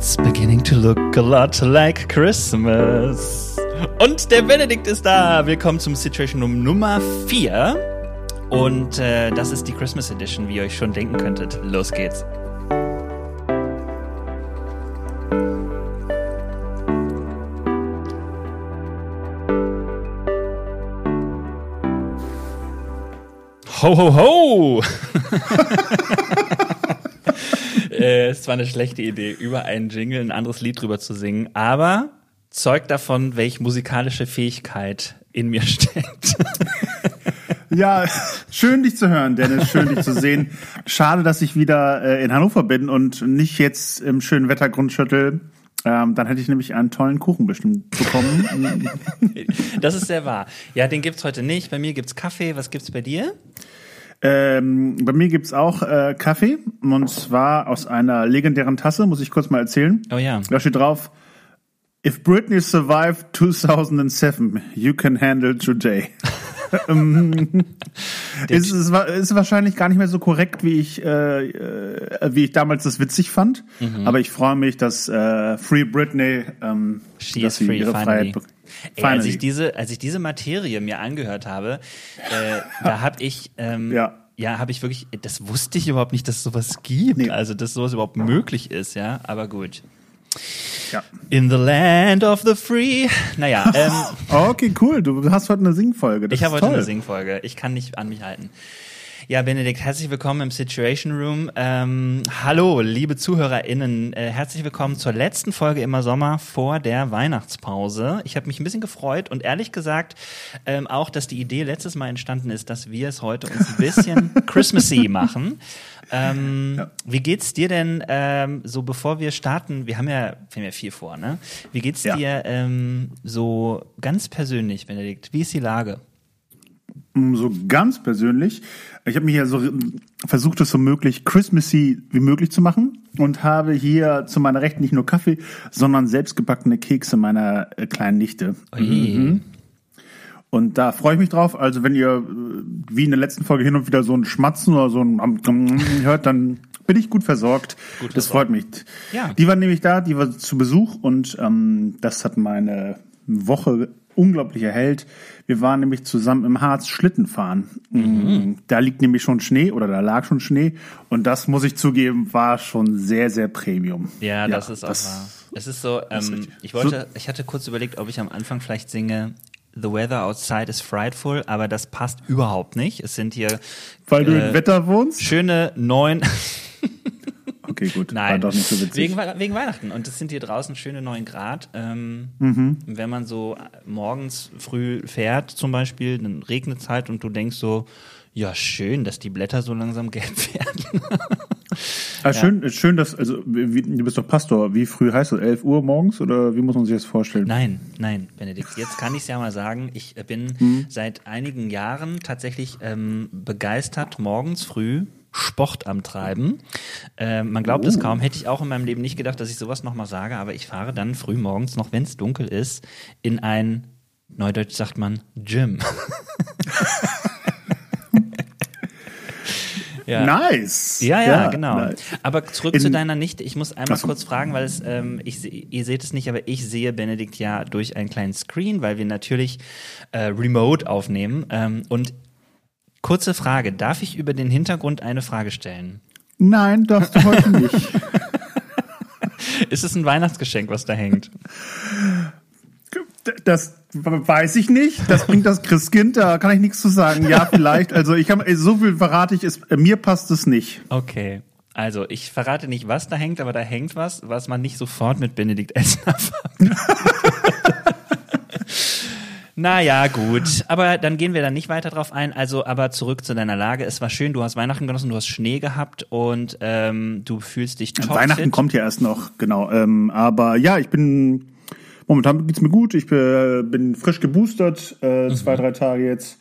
It's beginning to look a lot like Christmas. Und der Benedikt ist da. Willkommen zum Situation Room Nummer 4. Und äh, das ist die Christmas Edition, wie ihr euch schon denken könntet. Los geht's. Ho, ho, ho! äh, es war eine schlechte Idee, über einen Jingle ein anderes Lied drüber zu singen, aber zeugt davon, welche musikalische Fähigkeit in mir steckt. Ja, schön dich zu hören, Dennis, schön dich zu sehen. Schade, dass ich wieder äh, in Hannover bin und nicht jetzt im schönen Wettergrundschüttel. Ähm, dann hätte ich nämlich einen tollen Kuchen bestimmt bekommen. das ist sehr wahr. Ja, den gibt's heute nicht. Bei mir gibt's Kaffee. Was gibt's bei dir? Ähm, bei mir gibt's auch äh, Kaffee und zwar aus einer legendären Tasse, muss ich kurz mal erzählen. Oh ja. Da steht drauf, If Britney survived 2007, you can handle today. Ähm, ist, ist, ist wahrscheinlich gar nicht mehr so korrekt, wie ich, äh, äh, wie ich damals das witzig fand. Mhm. Aber ich freue mich, dass äh, Free Britney, ähm, She dass sie free, ihre finally. Freiheit Ey, als ich diese, als ich diese Materie mir angehört habe, äh, da habe ich ähm, ja ja, habe ich wirklich, das wusste ich überhaupt nicht, dass es sowas gibt. Nee. Also, dass sowas überhaupt möglich ist, ja. Aber gut. Ja. In the land of the free. Naja. Ähm, okay, cool. Du hast heute eine Singfolge. Das ich habe heute toll. eine Singfolge. Ich kann nicht an mich halten. Ja, Benedikt, herzlich willkommen im Situation Room. Ähm, hallo, liebe ZuhörerInnen, äh, herzlich willkommen zur letzten Folge immer Sommer vor der Weihnachtspause. Ich habe mich ein bisschen gefreut und ehrlich gesagt ähm, auch, dass die Idee letztes Mal entstanden ist, dass wir es heute uns ein bisschen Christmassy machen. Ähm, ja. Wie geht's dir denn ähm, so, bevor wir starten? Wir haben ja, wir haben ja viel vor, ne? Wie geht's ja. dir ähm, so ganz persönlich, Benedikt? Wie ist die Lage? So ganz persönlich. Ich habe mich ja so versucht, es so möglich Christmassy wie möglich zu machen und habe hier zu meiner Rechten nicht nur Kaffee, sondern selbstgebackene Kekse meiner äh, kleinen Nichte. Mhm. Und da freue ich mich drauf. Also wenn ihr äh, wie in der letzten Folge hin und wieder so ein Schmatzen oder so ein hört, dann bin ich gut versorgt. Gut das freut mich. Ja. Die war nämlich da, die war zu Besuch und ähm, das hat meine Woche unglaublich erhellt. Wir waren nämlich zusammen im Harz Schlitten fahren. Mhm. Da liegt nämlich schon Schnee oder da lag schon Schnee und das muss ich zugeben, war schon sehr, sehr Premium. Ja, das ja, ist auch das, wahr. Es ist so, ähm, ich wollte, ich hatte kurz überlegt, ob ich am Anfang vielleicht singe, The weather outside is frightful, aber das passt überhaupt nicht. Es sind hier. Weil äh, du im äh, Wetter wohnst? Schöne neun. Okay, gut. Nein. War doch nicht so witzig. Wegen, wegen Weihnachten. Und es sind hier draußen schöne neun Grad. Ähm, mhm. Wenn man so morgens früh fährt, zum Beispiel, dann regnet es halt und du denkst so, ja, schön, dass die Blätter so langsam gelb werden. ah, ja. schön, schön, dass, also, wie, du bist doch Pastor. Wie früh heißt das? 11 Uhr morgens oder wie muss man sich das vorstellen? Nein, nein, Benedikt. Jetzt kann ich es ja mal sagen. Ich bin hm. seit einigen Jahren tatsächlich ähm, begeistert, morgens früh Sport am Treiben. Äh, man glaubt oh. es kaum, hätte ich auch in meinem Leben nicht gedacht, dass ich sowas nochmal sage, aber ich fahre dann früh morgens, noch wenn es dunkel ist, in ein, neudeutsch sagt man, Gym. Ja. Nice. Ja, ja, ja genau. Nice. Aber zurück In, zu deiner Nichte. Ich muss einmal kurz fragen, weil es, ähm, ich, ihr seht es nicht, aber ich sehe Benedikt ja durch einen kleinen Screen, weil wir natürlich äh, remote aufnehmen. Ähm, und kurze Frage, darf ich über den Hintergrund eine Frage stellen? Nein, darfst du heute nicht. Ist es ein Weihnachtsgeschenk, was da hängt? Das weiß ich nicht. Das bringt das Christkind, da kann ich nichts zu sagen. Ja, vielleicht. Also ich habe so viel verrate ich, es, mir passt es nicht. Okay. Also, ich verrate nicht, was da hängt, aber da hängt was, was man nicht sofort mit Benedikt Essner verbindet. Naja, gut. Aber dann gehen wir da nicht weiter drauf ein. Also, aber zurück zu deiner Lage. Es war schön, du hast Weihnachten genossen, du hast Schnee gehabt und ähm, du fühlst dich top Weihnachten kommt ja erst noch, genau. Ähm, aber ja, ich bin Momentan geht's mir gut. Ich bin frisch geboostert, äh, mhm. zwei, drei Tage jetzt.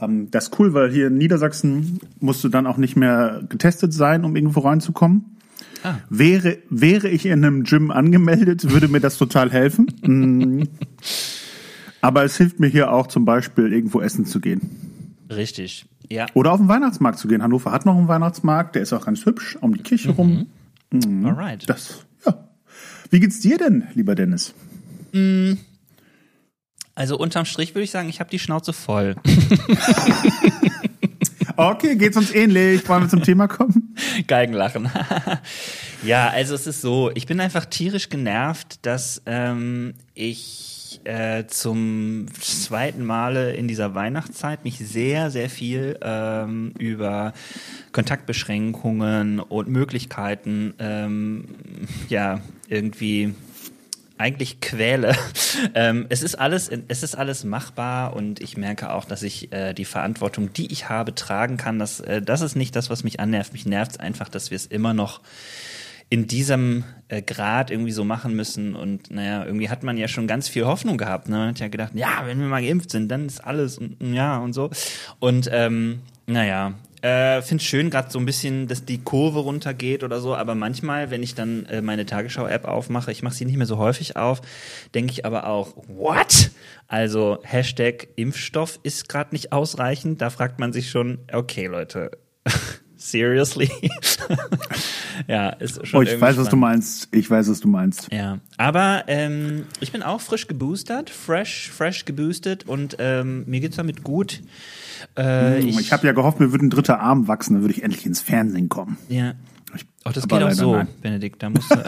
Ähm, das ist cool, weil hier in Niedersachsen musst du dann auch nicht mehr getestet sein, um irgendwo reinzukommen. Ah. Wäre, wäre ich in einem Gym angemeldet, würde mir das total helfen. mm. Aber es hilft mir hier auch zum Beispiel irgendwo essen zu gehen. Richtig, ja. Oder auf den Weihnachtsmarkt zu gehen. Hannover hat noch einen Weihnachtsmarkt, der ist auch ganz hübsch, um die Kirche mhm. rum. Mhm. Alright. Das, ja. Wie geht's dir denn, lieber Dennis? Also unterm Strich würde ich sagen, ich habe die Schnauze voll. Okay, geht's uns ähnlich. Wollen wir zum Thema kommen? Geigenlachen. ja, also es ist so, ich bin einfach tierisch genervt, dass ähm, ich äh, zum zweiten Male in dieser Weihnachtszeit mich sehr, sehr viel ähm, über Kontaktbeschränkungen und Möglichkeiten ähm, ja irgendwie eigentlich quäle. Ähm, es ist alles, es ist alles machbar und ich merke auch, dass ich äh, die Verantwortung, die ich habe, tragen kann. Das, äh, das ist nicht das, was mich annervt. Mich nervt es einfach, dass wir es immer noch in diesem äh, Grad irgendwie so machen müssen. Und naja, irgendwie hat man ja schon ganz viel Hoffnung gehabt. Ne? Man hat ja gedacht, ja, wenn wir mal geimpft sind, dann ist alles und ja und so. Und ähm, naja, äh, finde schön, gerade so ein bisschen, dass die Kurve runtergeht oder so, aber manchmal, wenn ich dann äh, meine Tagesschau-App aufmache, ich mache sie nicht mehr so häufig auf, denke ich aber auch, what? Also Hashtag Impfstoff ist gerade nicht ausreichend. Da fragt man sich schon, okay, Leute, seriously? ja, ist schon. Oh, ich weiß, was du meinst. Ich weiß, was du meinst. Ja, aber ähm, ich bin auch frisch geboostert, fresh, fresh geboostet und ähm, mir geht's damit gut. Äh, ich ich habe ja gehofft, mir würde ein dritter Arm wachsen, dann würde ich endlich ins Fernsehen kommen. Ja. Ich, Ach, das geht auch so, nein. Benedikt. Da musst du,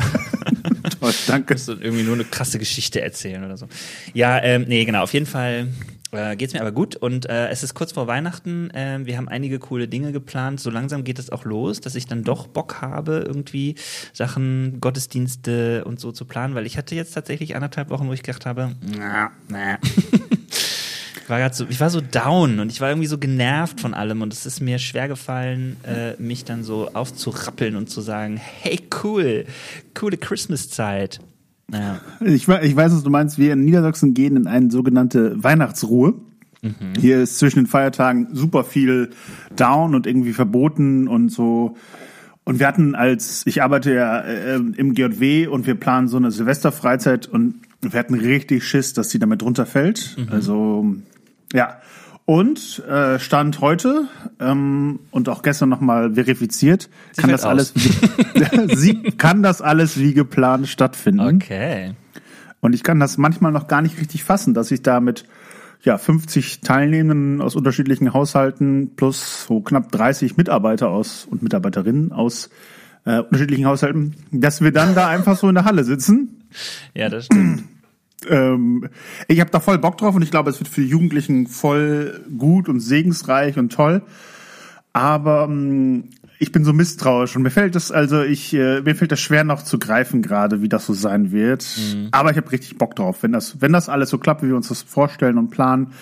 Toll, danke. musst du irgendwie nur eine krasse Geschichte erzählen oder so. Ja, ähm, nee, genau. Auf jeden Fall äh, geht's mir aber gut und äh, es ist kurz vor Weihnachten. Äh, wir haben einige coole Dinge geplant. So langsam geht es auch los, dass ich dann doch Bock habe, irgendwie Sachen, Gottesdienste und so zu planen, weil ich hatte jetzt tatsächlich anderthalb Wochen, wo ich gedacht habe, na, na. Ich war, so, ich war so down und ich war irgendwie so genervt von allem und es ist mir schwer gefallen, äh, mich dann so aufzurappeln und zu sagen, hey cool, coole Christmas-Zeit. Naja. Ich, ich weiß, was du meinst. Wir in Niedersachsen gehen in eine sogenannte Weihnachtsruhe. Hier ist zwischen den Feiertagen super viel down und irgendwie verboten und so. Und wir hatten als, ich arbeite ja äh, im GJW und wir planen so eine Silvesterfreizeit und wir hatten richtig Schiss, dass sie damit runterfällt. Also, ja. Und äh, Stand heute ähm, und auch gestern nochmal verifiziert, kann fällt das alles wie, sie kann das alles wie geplant stattfinden. Okay. Und ich kann das manchmal noch gar nicht richtig fassen, dass ich da mit ja, 50 Teilnehmenden aus unterschiedlichen Haushalten plus so knapp 30 Mitarbeiter aus und Mitarbeiterinnen aus äh, unterschiedlichen Haushalten, dass wir dann da einfach so in der Halle sitzen. Ja, das stimmt. Ähm, ich habe da voll Bock drauf und ich glaube, es wird für die Jugendlichen voll gut und segensreich und toll. Aber ähm, ich bin so misstrauisch und mir fällt das also ich äh, mir fällt das schwer noch zu greifen gerade, wie das so sein wird. Aber ich habe richtig Bock drauf, wenn das wenn das alles so klappt, wie wir uns das vorstellen und planen,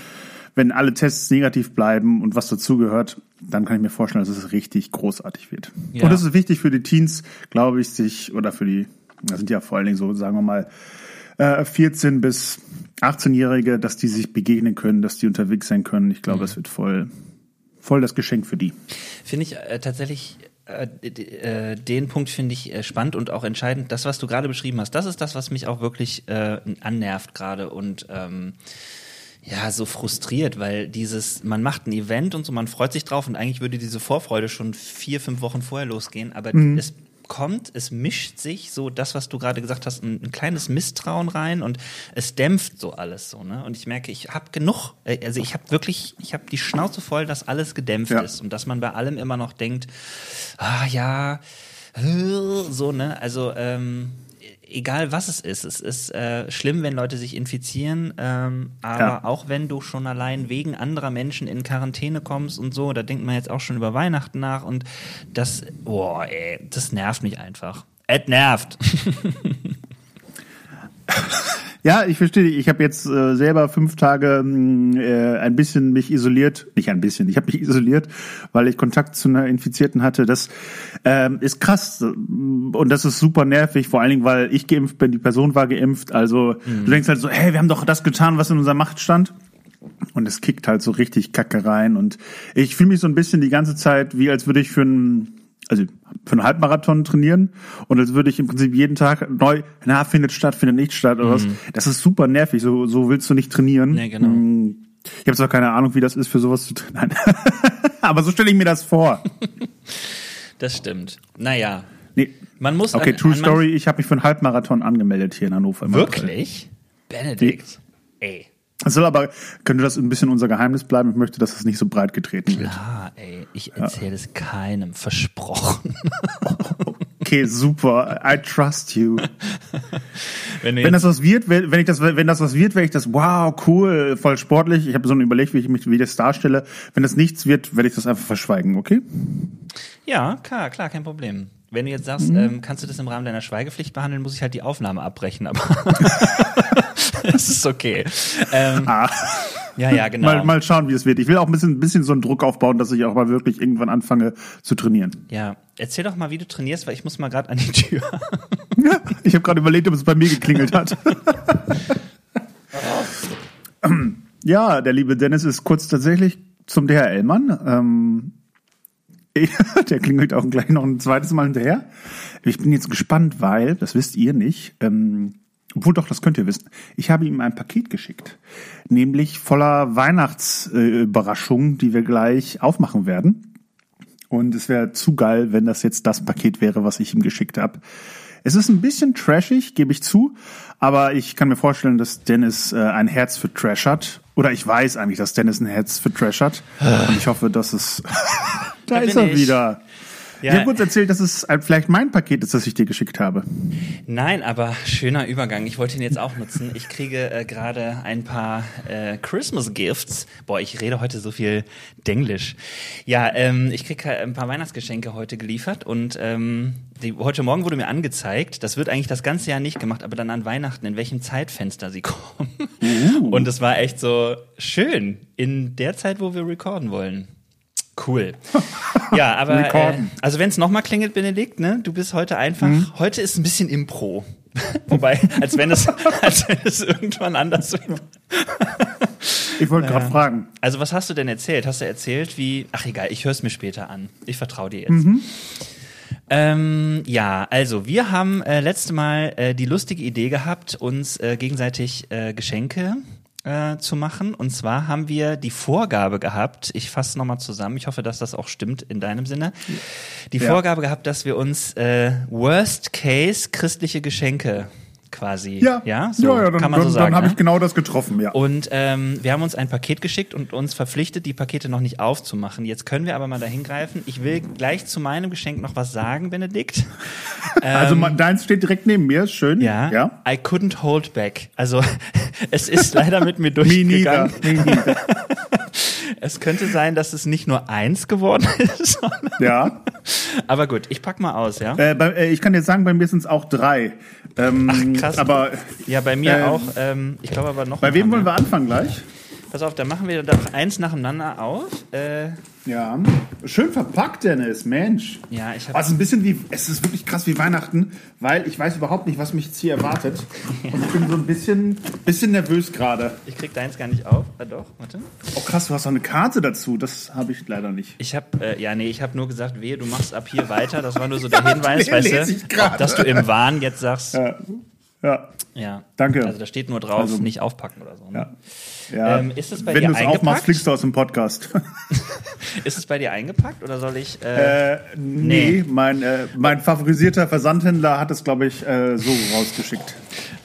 wenn alle Tests negativ bleiben und was dazugehört, dann kann ich mir vorstellen, dass es richtig großartig wird. Ja. Und es ist wichtig für die Teens, glaube ich, sich oder für die das sind ja vor allen Dingen so, sagen wir mal, äh, 14 bis 18-Jährige, dass die sich begegnen können, dass die unterwegs sein können. Ich glaube, das wird voll, voll das Geschenk für die. Finde ich äh, tatsächlich, äh, äh, den Punkt finde ich äh, spannend und auch entscheidend. Das, was du gerade beschrieben hast, das ist das, was mich auch wirklich äh, annervt gerade und ähm, ja, so frustriert, weil dieses, man macht ein Event und so, man freut sich drauf und eigentlich würde diese Vorfreude schon vier, fünf Wochen vorher losgehen, aber es kommt, es mischt sich so das, was du gerade gesagt hast, ein, ein kleines Misstrauen rein und es dämpft so alles so, ne? Und ich merke, ich habe genug, äh, also ich habe wirklich, ich habe die Schnauze voll, dass alles gedämpft Ja. ist und dass man bei allem immer noch denkt, ah ja, äh, so, ne? Also ähm, egal was es ist, es ist äh, schlimm, wenn Leute sich infizieren, ähm, aber Ja. auch wenn du schon allein wegen anderer Menschen in Quarantäne kommst und so, da denkt man jetzt auch schon über Weihnachten nach und das, boah, ey, das nervt mich einfach. Es nervt. Ja, ich verstehe dich. Ich habe jetzt äh, selber fünf Tage mh, äh, ein bisschen mich isoliert. Nicht ein bisschen, ich habe mich isoliert, weil ich Kontakt zu einer Infizierten hatte. Das ähm, ist krass und das ist super nervig, vor allen Dingen, weil ich geimpft bin, die Person war geimpft. Also du denkst halt so, hey, wir haben doch das getan, was in unserer Macht stand. Und es kickt halt so richtig Kacke rein. Und ich fühle mich so ein bisschen die ganze Zeit, wie als würde ich für einen, also für einen Halbmarathon trainieren. Und als würde ich im Prinzip jeden Tag neu, na, findet statt, findet nicht statt oder was. Das ist super nervig. So, so willst du nicht trainieren. Nee, genau. Mm, Ich habe zwar keine Ahnung, wie das ist, für sowas zu trainieren. Aber so stelle ich mir das vor. Das stimmt. Naja. Nee. Man muss Okay, an- True an Story, ich habe mich für einen Halbmarathon angemeldet hier in Hannover. Wirklich? Benedikt. Ey. Es soll aber, könnte das ein bisschen unser Geheimnis bleiben? Ich möchte, dass es nicht so breit getreten wird. Ah, ey, ich erzähle es keinem. Versprochen. Okay, super. I trust you. Wenn, Wenn das was wird, wenn wenn ich das, wenn das was wird, werde ich das, wow, cool, voll sportlich. Ich habe so überlegt, wie ich mich, wie ich das darstelle. Wenn das nichts wird, werde ich das einfach verschweigen, okay? ja, klar, klar, kein Problem. Wenn du jetzt sagst, Mhm. ähm, kannst du das im Rahmen deiner Schweigepflicht behandeln, muss ich halt die Aufnahme abbrechen, aber es ist okay. Ähm, Ah, ja, ja, genau. mal, mal schauen, wie es wird. Ich will auch ein bisschen, ein bisschen so einen Druck aufbauen, dass ich auch mal wirklich irgendwann anfange zu trainieren. Ja, erzähl doch mal, wie du trainierst, weil ich muss mal gerade an die Tür. Ja, ich habe gerade überlegt, ob es bei mir geklingelt hat. ja, der liebe Dennis ist kurz tatsächlich zum DHL-Mann. Ähm, der klingelt auch gleich noch ein zweites Mal hinterher. Ich bin jetzt gespannt, weil, das wisst ihr nicht, ähm, obwohl doch, das könnt ihr wissen, ich habe ihm ein Paket geschickt, nämlich voller Weihnachtsüberraschungen, die wir gleich aufmachen werden. Und es wäre zu geil, wenn das jetzt das Paket wäre, was ich ihm geschickt habe. Es ist ein bisschen trashig, gebe ich zu, aber ich kann mir vorstellen, dass Dennis äh, ein Herz für Trash hat. Oder ich weiß eigentlich, dass Dennis ein Herz für Trash hat. Und ich hoffe, dass es. da, Da ist er ich. wieder. Ich Ja, habe kurz erzählt, dass es vielleicht mein Paket ist, das ich dir geschickt habe. Nein, aber schöner Übergang. Ich wollte ihn jetzt auch nutzen. Ich kriege äh, gerade ein paar äh, Christmas Gifts. Boah, ich rede heute so viel Denglisch. Ja, ähm, ich kriege ein paar Weihnachtsgeschenke heute geliefert und ähm, die, heute Morgen wurde mir angezeigt, das wird eigentlich das ganze Jahr nicht gemacht, aber dann an Weihnachten, in welchem Zeitfenster sie kommen. Und es war echt so schön in der Zeit, wo wir recorden wollen. Cool. Ja, aber äh, also wenn es nochmal klingelt, Benedikt, ne, du bist heute einfach, heute ist ein bisschen Impro. Wobei, als wenn es, als wenn es irgendwann anders wäre. Ich wollte gerade fragen. Also was hast du denn erzählt? Hast du erzählt, wie, ach egal, ich höre es mir später an. Ich vertraue dir jetzt. Mhm. Ähm, ja, also wir haben äh, letzte Mal äh, die lustige Idee gehabt, uns äh, gegenseitig äh, Geschenke äh, zu machen. Und zwar haben wir die Vorgabe gehabt, ich fasse nochmal zusammen, ich hoffe, dass das auch stimmt in deinem Sinne, die Ja. Vorgabe gehabt, dass wir uns äh, Worst Case christliche Geschenke quasi, Ja, ja, so ja, ja dann, kann man so dann, sagen. dann habe ne? ich genau das getroffen, ja. Und ähm, wir haben uns ein Paket geschickt und uns verpflichtet, die Pakete noch nicht aufzumachen. Jetzt können wir aber mal dahin greifen. Ich will gleich zu meinem Geschenk noch was sagen, Benedikt. also man- deins steht direkt neben mir, schön. ähm, Ja, ja. I couldn't hold back. Also es ist leider mit mir durchgegangen. Es könnte sein, dass es nicht nur eins geworden ist. sondern- Ja. aber gut, ich pack mal aus, ja. Äh, bei, äh, ich kann dir sagen, bei mir sind es auch drei. Ähm, krass. Aber Ja, bei mir ähm, auch. Ähm, ich glaube aber noch. bei wem wollen wir anfangen gleich? Pass auf, dann machen wir doch eins nacheinander auf. Äh, Ja. Schön verpackt, Dennis, Mensch. ja, ich Oh, habe es ist ein bisschen wie, es ist wirklich krass wie Weihnachten, weil ich weiß überhaupt nicht, was mich jetzt hier erwartet. Und ich bin so ein bisschen, bisschen nervös gerade. ich krieg deins gar nicht auf. Ah, doch, warte. Oh krass, du hast noch eine Karte dazu. Das habe ich leider nicht. Ich habe, äh, ja, nee, ich habe nur gesagt, wehe, du machst ab hier weiter. Das war nur so der Hinweis, weißt du, dass du im Wahn jetzt sagst, ja. Ja. Ja. Danke. Also da steht nur drauf, Also- nicht aufpacken oder so. Ne? ja. ja. Ähm, ist es bei Wenn dir du es eingepackt? aufmachst, fliegst du aus dem Podcast. Ist es bei dir eingepackt oder soll ich? Äh, äh, nee, mein, äh, mein favorisierter Versandhändler hat es, glaube ich, äh, so rausgeschickt.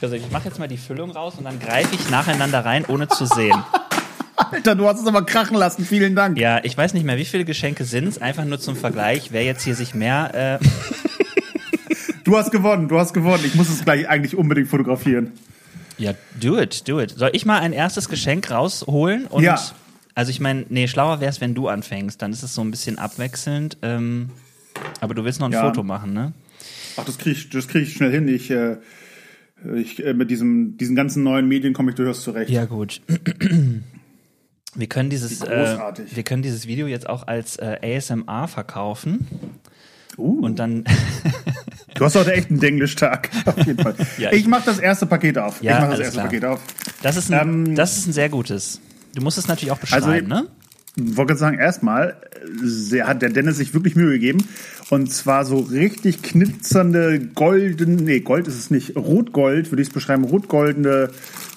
also ich mache jetzt mal die Füllung raus und dann greife ich nacheinander rein, ohne zu sehen. Alter, du hast es aber krachen lassen. Vielen Dank. Ja, ich weiß nicht mehr, wie viele Geschenke sind's. Einfach nur zum Vergleich, wer jetzt hier sich mehr. Äh, Du hast gewonnen, du hast gewonnen. Ich muss es gleich eigentlich unbedingt fotografieren. ja, do it, do it. Soll ich mal ein erstes Geschenk rausholen? Und, Ja. Also ich meine, nee, schlauer wär's, wenn du anfängst. Dann ist es so ein bisschen abwechselnd. Ähm, aber du willst noch ein Ja. Foto machen, ne? Ach, das kriege ich, das krieg ich schnell hin. Ich, äh, ich äh, mit diesem, diesen ganzen neuen Medien komme ich durchaus zurecht. Ja, gut. Wir können dieses, äh, wir können dieses Video jetzt auch als äh, ASMR verkaufen Uh, und dann, du hast heute echt einen Denglisch-Tag. Auf jeden Fall. Ja, ich mache das erste Paket auf. Ja, ich mache das erste klar. Paket auf. das ist ein, Ähm, das ist ein sehr gutes. Du musst es natürlich auch beschreiben, Also, ne? wollte gerade sagen, erstmal äh, hat der Dennis sich wirklich Mühe gegeben. Und zwar so richtig knitzernde golden, nee, Gold ist es nicht, rot-gold, würde ich es beschreiben, rot-goldene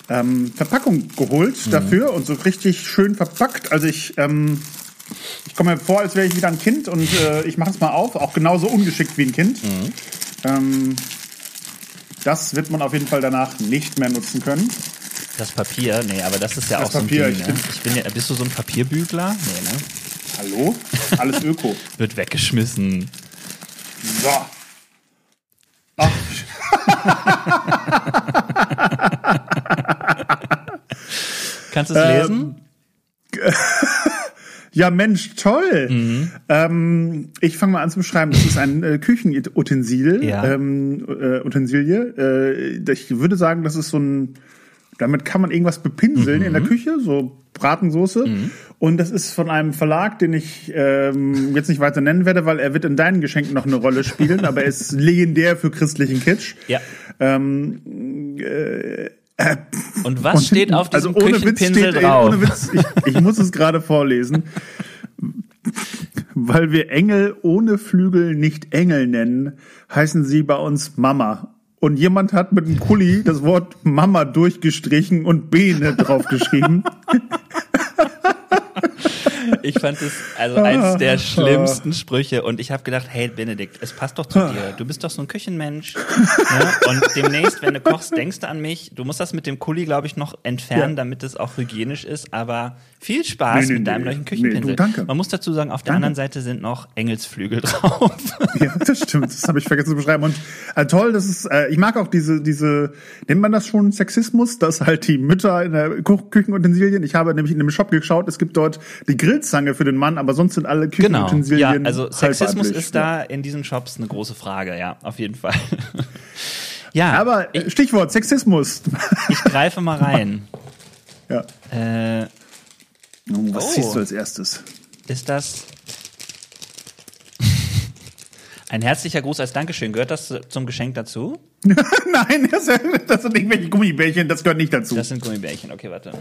ähm, Verpackung geholt Mhm. dafür und so richtig schön verpackt. Also ich, ähm, ich komme mir vor, als wäre ich wieder ein Kind und äh, ich mache es mal auf, auch genauso ungeschickt wie ein Kind. Mhm. Ähm, das wird man auf jeden Fall danach nicht mehr nutzen können. Das Papier, nee, aber das ist ja Das auch Papier, so ein ich Ding, ne? bin- Ich bin ja, bist du so ein Papierbügler? Nee, ne? Hallo? Alles Öko. Wird weggeschmissen. So. Ach, Kannst du es Ähm, lesen? ja, Mensch, toll. Mhm. Ähm, ich fange mal an zu beschreiben. Das ist ein äh, Küchenutensil. Ja. Ähm, äh, Utensilie. Äh, ich würde sagen, das ist so ein. Damit kann man irgendwas bepinseln Mhm. in der Küche, so Bratensoße. Und das ist von einem Verlag, den ich ähm, jetzt nicht weiter nennen werde, weil er wird in deinen Geschenken noch eine Rolle spielen, aber er ist legendär für christlichen Kitsch. Ja. Ähm, Und was Und steht auf diesem also ohne Witz Küchenpinsel steht, drauf? Ohne Witz, ich, ich muss es gerade vorlesen. Weil wir Engel ohne Flügel nicht Engel nennen, heißen sie bei uns Mama. Und jemand hat mit dem Kuli das Wort Mama durchgestrichen und Bene draufgeschrieben. Ich fand es also eins der schlimmsten Sprüche und ich habe gedacht, hey Benedikt, es passt doch zu dir. Du bist doch so ein Küchenmensch. ne? Und demnächst, wenn du kochst, denkst du an mich. Du musst das mit dem Kuli, glaube ich, noch entfernen, Ja. damit es auch hygienisch ist. Aber viel Spaß Nee, nee, mit deinem nee. neuen Küchenpinsel. du, danke. Man muss dazu sagen, auf der Danke. anderen Seite sind noch Engelsflügel drauf. Ja, das stimmt. Das habe ich vergessen zu beschreiben. Und äh, toll, das ist, äh, ich mag auch diese, diese, nennt man das schon Sexismus, dass halt die Mütter in der Küchenutensilien, ich habe nämlich in dem Shop geschaut, es gibt dort die Grillzange für den Mann, aber sonst sind alle genau. Küchenutensilien. Ja, also Sexismus weiblich. ist da in diesen Shops eine große Frage, ja, auf jeden Fall. ja, Aber äh, Stichwort Sexismus. ich greife mal rein. ja. Äh, Oh, was Oh. ziehst du als erstes? ist das ein herzlicher Gruß als Dankeschön. Gehört das zum Geschenk dazu? Nein, das, das sind irgendwelche Gummibärchen, das gehört nicht dazu. Das sind Gummibärchen. Okay, warte.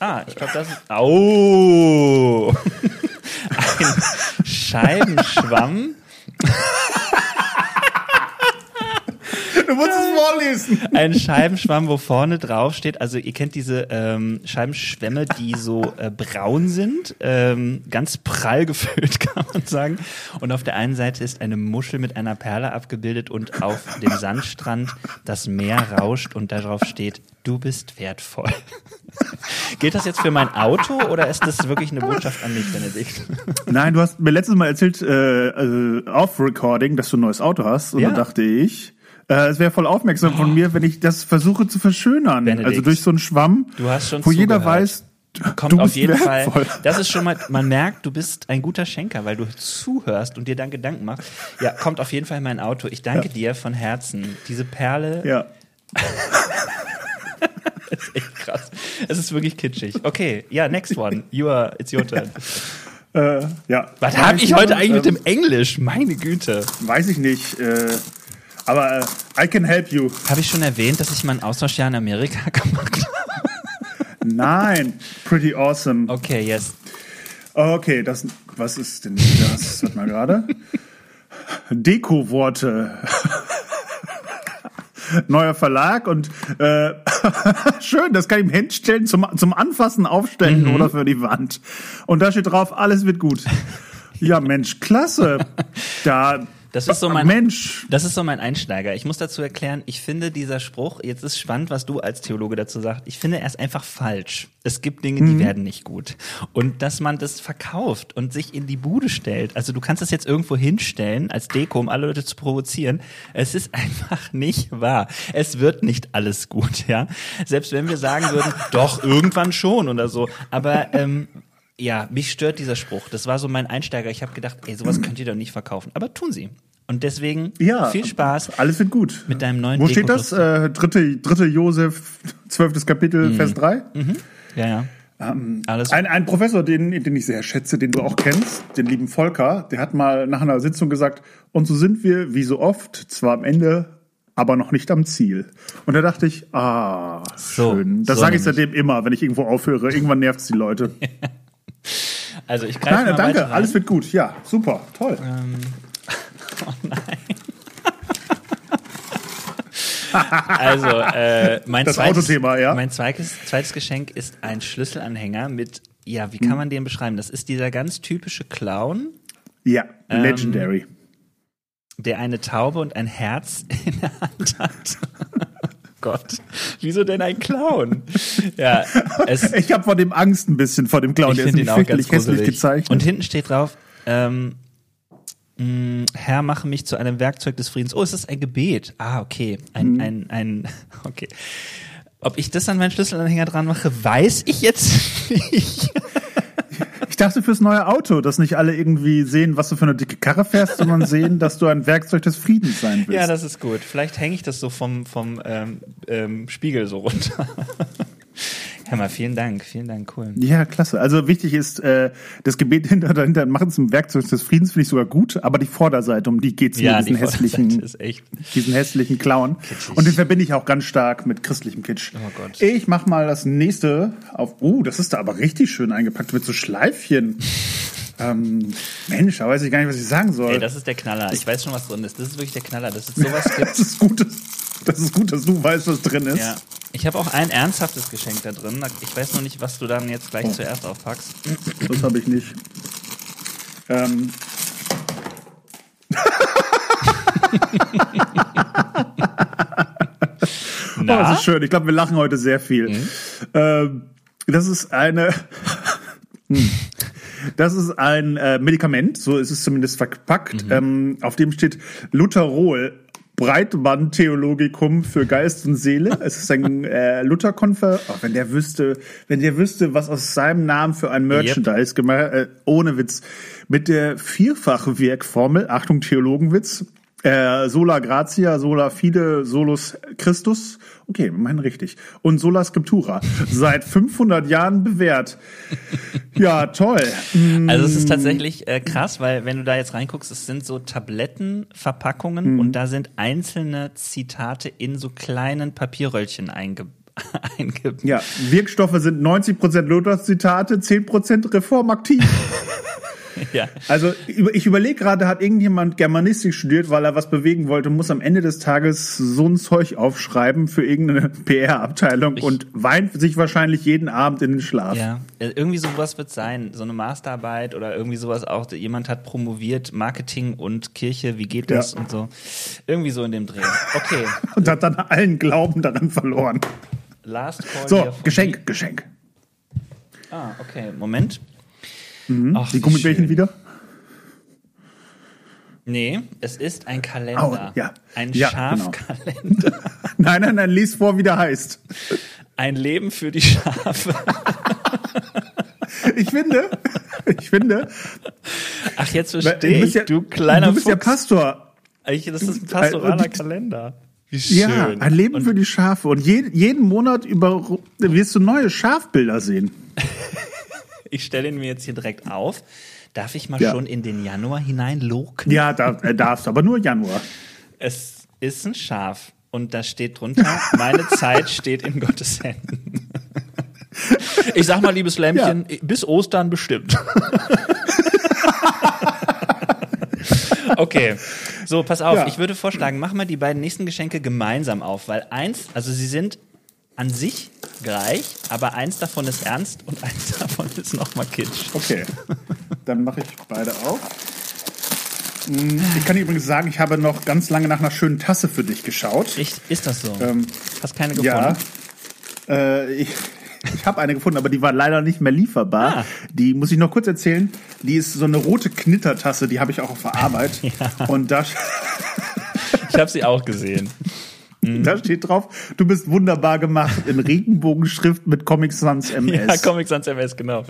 Ah, ich glaube, das ist. Oh! Ein Scheibenschwamm. Du musst es vorlesen. Ein Scheibenschwamm, wo vorne drauf steht, also ihr kennt diese ähm, Scheibenschwämme, die so äh, braun sind, ähm, ganz prall gefüllt, kann man sagen. Und auf der einen Seite ist eine Muschel mit einer Perle abgebildet und auf dem Sandstrand das Meer rauscht und darauf steht, du bist wertvoll. Gilt das jetzt für mein Auto oder ist das wirklich eine Botschaft an mich, Benedikt? Nein, du hast mir letztes Mal erzählt, äh, äh, off-Recording, dass du ein neues Auto hast. Und Ja. da dachte ich, äh, es wäre voll aufmerksam von mir, wenn ich das versuche zu verschönern. Benedikt, also durch so einen Schwamm, du hast schon wo jeder zugehört. weiß, Kommt du auf jeden wertvoll. Fall. Das ist schon mal, man merkt, du bist ein guter Schenker, weil du zuhörst und dir dann Gedanken machst. Ja, kommt auf jeden Fall in mein Auto. Ich danke Ja. dir von Herzen. Diese Perle Ja. ist echt krass. Es ist wirklich kitschig. Okay, ja, next one. You are, it's your turn. Äh, ja. Was habe ich heute eigentlich mit ähm, dem Englisch? Meine Güte. Weiß ich nicht. Äh, aber äh, I can help you. Habe ich schon erwähnt, dass ich mein Austauschjahr in Amerika gemacht habe? Nein, pretty awesome. Okay, yes. Okay, das, was ist denn das? Warte mal gerade. Deko-Worte. Neuer Verlag und äh, schön, das kann ich ihm hinstellen zum, zum Anfassen, Aufstellen Mhm. oder für die Wand. Und da steht drauf, alles wird gut. Ja, Mensch, klasse. Da, Das ist so mein- Mensch, Das ist so mein Einsteiger. Ich muss dazu erklären, ich finde dieser Spruch, jetzt ist spannend, was du als Theologe dazu sagst, ich finde er ist einfach falsch. Es gibt Dinge, die werden nicht gut. Und dass man das verkauft und sich in die Bude stellt, also du kannst es jetzt irgendwo hinstellen als Deko, um alle Leute zu provozieren, es ist einfach nicht wahr. Es wird nicht alles gut, ja. Selbst wenn wir sagen würden, doch, irgendwann schon oder so. Aber ähm, ja, mich stört dieser Spruch. Das war so mein Einsteiger. Ich habe gedacht, ey, sowas könnt ihr doch nicht verkaufen. Aber tun sie. Und deswegen ja, viel Spaß. Alles wird gut. Mit deinem neuen Wo steht das? Äh, dritte, dritte Josef, zwölftes Kapitel, Vers 3? Ja, ja. Alles Ein, ein Professor, den, den ich sehr schätze, den du auch kennst, den lieben Volker, der hat mal nach einer Sitzung gesagt, und so sind wir, wie so oft, zwar am Ende, aber noch nicht am Ziel. Und da dachte ich, ah, So, schön. Das so sage ich seitdem immer, wenn ich irgendwo aufhöre. Irgendwann nervt's die Leute. Also ich greife Nein, mal danke, rein. alles wird gut. Ja, super, toll. Also äh, mein Das zweites, ja. Mein zweites, zweites Geschenk ist ein Schlüsselanhänger mit, ja, wie kann man den beschreiben? Das ist dieser ganz typische Clown. Ja, Ähm, legendary. der eine Taube und ein Herz in der Hand hat. Gott, wieso denn ein Clown? Ja, es, ich habe vor dem Angst ein bisschen vor dem Clown. Ich der ist auch ganz hässlich gezeichnet. Und hinten steht drauf, ähm, mh, Herr, mache mich zu einem Werkzeug des Friedens. Oh, es ist ein Gebet. Ah, okay. Ein, mhm. ein, ein, okay. Ob ich das an meinen Schlüsselanhänger dran mache, weiß ich jetzt nicht. Ich dachte fürs neue Auto, dass nicht alle irgendwie sehen, was du für eine dicke Karre fährst, sondern sehen, dass du ein Werkzeug des Friedens sein willst. Ja, das ist gut. Vielleicht hänge ich das so vom, vom ähm, ähm, Spiegel so runter. Hammer, vielen Dank, vielen Dank, cool. Ja, klasse. Also wichtig ist, äh, das Gebet hinter dahinter machen zum Werkzeug des Friedens finde ich sogar gut, aber die Vorderseite, um die geht's ja, diesen die hässlichen, diesen hässlichen Clown. Kitschig. Und den verbinde ich auch ganz stark mit christlichem Kitsch. Oh Gott. Ich mach mal das nächste auf. Oh, das ist da aber richtig schön eingepackt mit so Schleifchen. Ähm, Mensch, da weiß ich gar nicht, was ich sagen soll. Ey, das ist der Knaller. Ich weiß schon, was drin ist. Das ist wirklich der Knaller. Das ist sowas gibt. das ist gut. Das ist gut, dass du weißt, was drin ist. Ja. Ich habe auch ein ernsthaftes Geschenk da drin. Ich weiß noch nicht, was du dann jetzt gleich oh. zuerst aufpackst. Das habe ich nicht. Ähm. oh, das ist schön. Ich glaube, wir lachen heute sehr viel. Mhm. Ähm, das ist eine. hm. Das ist ein äh, Medikament, so ist es zumindest verpackt, mhm. ähm, auf dem steht Lutherol. Breitband-Theologicum für Geist und Seele. Es ist ein äh, Luther-Konfer. Oh, wenn der wüsste, wenn der wüsste, was aus seinem Namen für ein Merchandise yep. gemacht, äh, ohne Witz, mit der vierfache Wirkformel, Achtung Theologenwitz, äh, Sola Gratia, Sola Fide, Solus Christus Okay, mein richtig. Und Sola Scriptura. Seit 500 Jahren bewährt. Ja, toll. Also es ist tatsächlich äh, krass, weil wenn du da jetzt reinguckst, es sind so Tablettenverpackungen mhm. und da sind einzelne Zitate in so kleinen Papierröllchen eingebaut. Ja, Wirkstoffe sind 90% Lothar-Zitate, 10% reformaktiv. ja. Also ich überlege gerade, hat irgendjemand Germanistik studiert, weil er was bewegen wollte, muss am Ende des Tages so ein Zeug aufschreiben für irgendeine PR-Abteilung und weint sich wahrscheinlich jeden Abend in den Schlaf. Ja, äh, irgendwie sowas wird sein, so eine Masterarbeit oder irgendwie sowas auch. Jemand hat promoviert Marketing und Kirche, wie geht das ja. und so. Irgendwie so in dem Dreh. Okay. und hat dann allen Glauben daran verloren. Last Call. So, Geschenk, Geschenk. Ah, okay. Moment. Mhm. Ach, die Gummibärchen wieder? Nee, es ist ein Kalender. Oh, ja. Ein ja, Schafkalender. Genau. nein, nein, nein, lies vor, wie der heißt. Ein Leben für die Schafe. ich finde, ich finde. Ach, jetzt verstehe ich, ja, du kleiner Du bist Fuchs. ja Pastor. Ich, das ist ein pastoraler Kalender. Wie schön. Ja, ein Leben und für die Schafe. Und jeden, jeden Monat über, wirst du neue Schafbilder sehen. Ich stelle ihn mir jetzt hier direkt auf. Darf ich mal ja. schon in den Januar hineinloken? Ja, da, äh, darfst, aber nur Januar. Es ist ein Schaf und da steht drunter, meine Zeit steht in Gottes Händen. Ich sag mal, liebes Lämmchen, ja. bis Ostern bestimmt. Okay, so, pass auf. Ja. Ich würde vorschlagen, mach mal die beiden nächsten Geschenke gemeinsam auf, weil eins, also sie sind an sich gleich, aber eins davon ist ernst und eins davon ist nochmal Kitsch. Okay, dann mache ich beide auf. Hm, ich kann dir übrigens sagen, ich habe noch ganz lange nach einer schönen Tasse für dich geschaut. Echt? Ist das so? Ähm, Hast keine gefunden? Ja. Äh, ich ich habe eine gefunden, aber die war leider nicht mehr lieferbar. Ah. Die muss ich noch kurz erzählen. Die ist so eine rote Knittertasse, die habe ich auch auf der Arbeit. ja. Und da. ich habe sie auch gesehen. Mhm. Da steht drauf, du bist wunderbar gemacht in Regenbogenschrift mit Comic Sans MS. Ja, Comic Sans MS, genau.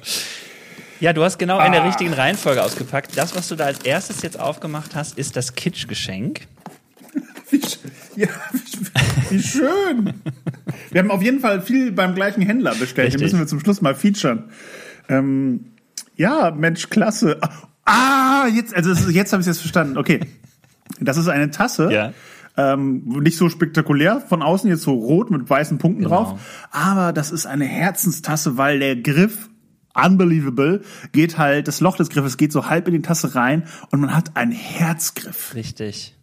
Ja, du hast genau ah. in der ah. richtigen Reihenfolge ausgepackt. Das, was du da als erstes jetzt aufgemacht hast, ist das Kitsch-Geschenk. Wie, ja, wie, wie schön. wir haben auf jeden Fall viel beim gleichen Händler bestellt. Richtig. Den müssen wir zum Schluss mal featuren. Ähm, ja, Mensch, klasse. Ah, jetzt, also jetzt habe ich es jetzt verstanden. Okay. Das ist eine Tasse. Ja ähm, nicht so spektakulär von außen, jetzt so rot mit weißen Punkten genau. drauf. Aber das ist eine Herzenstasse, weil der Griff unbelievable, geht halt, das Loch des Griffes geht so halb in die Tasse rein und man hat einen Herzgriff. Richtig.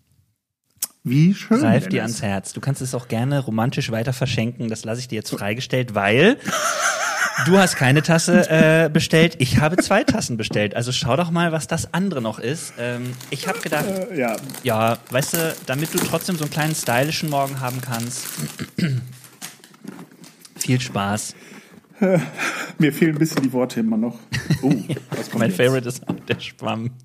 Wie schön. Greif dir ans Herz. Du kannst es auch gerne romantisch weiter verschenken. Das lasse ich dir jetzt freigestellt, weil Du hast keine Tasse äh, bestellt, ich habe zwei Tassen bestellt. Also schau doch mal, was das andere noch ist. Ähm, ich habe gedacht, Äh, ja. ja, weißt du, damit du trotzdem so einen kleinen stylischen Morgen haben kannst. Viel Spaß. Mir fehlen ein bisschen die Worte immer noch. Oh, was kommt Mein jetzt? Favorite ist auch der Schwamm.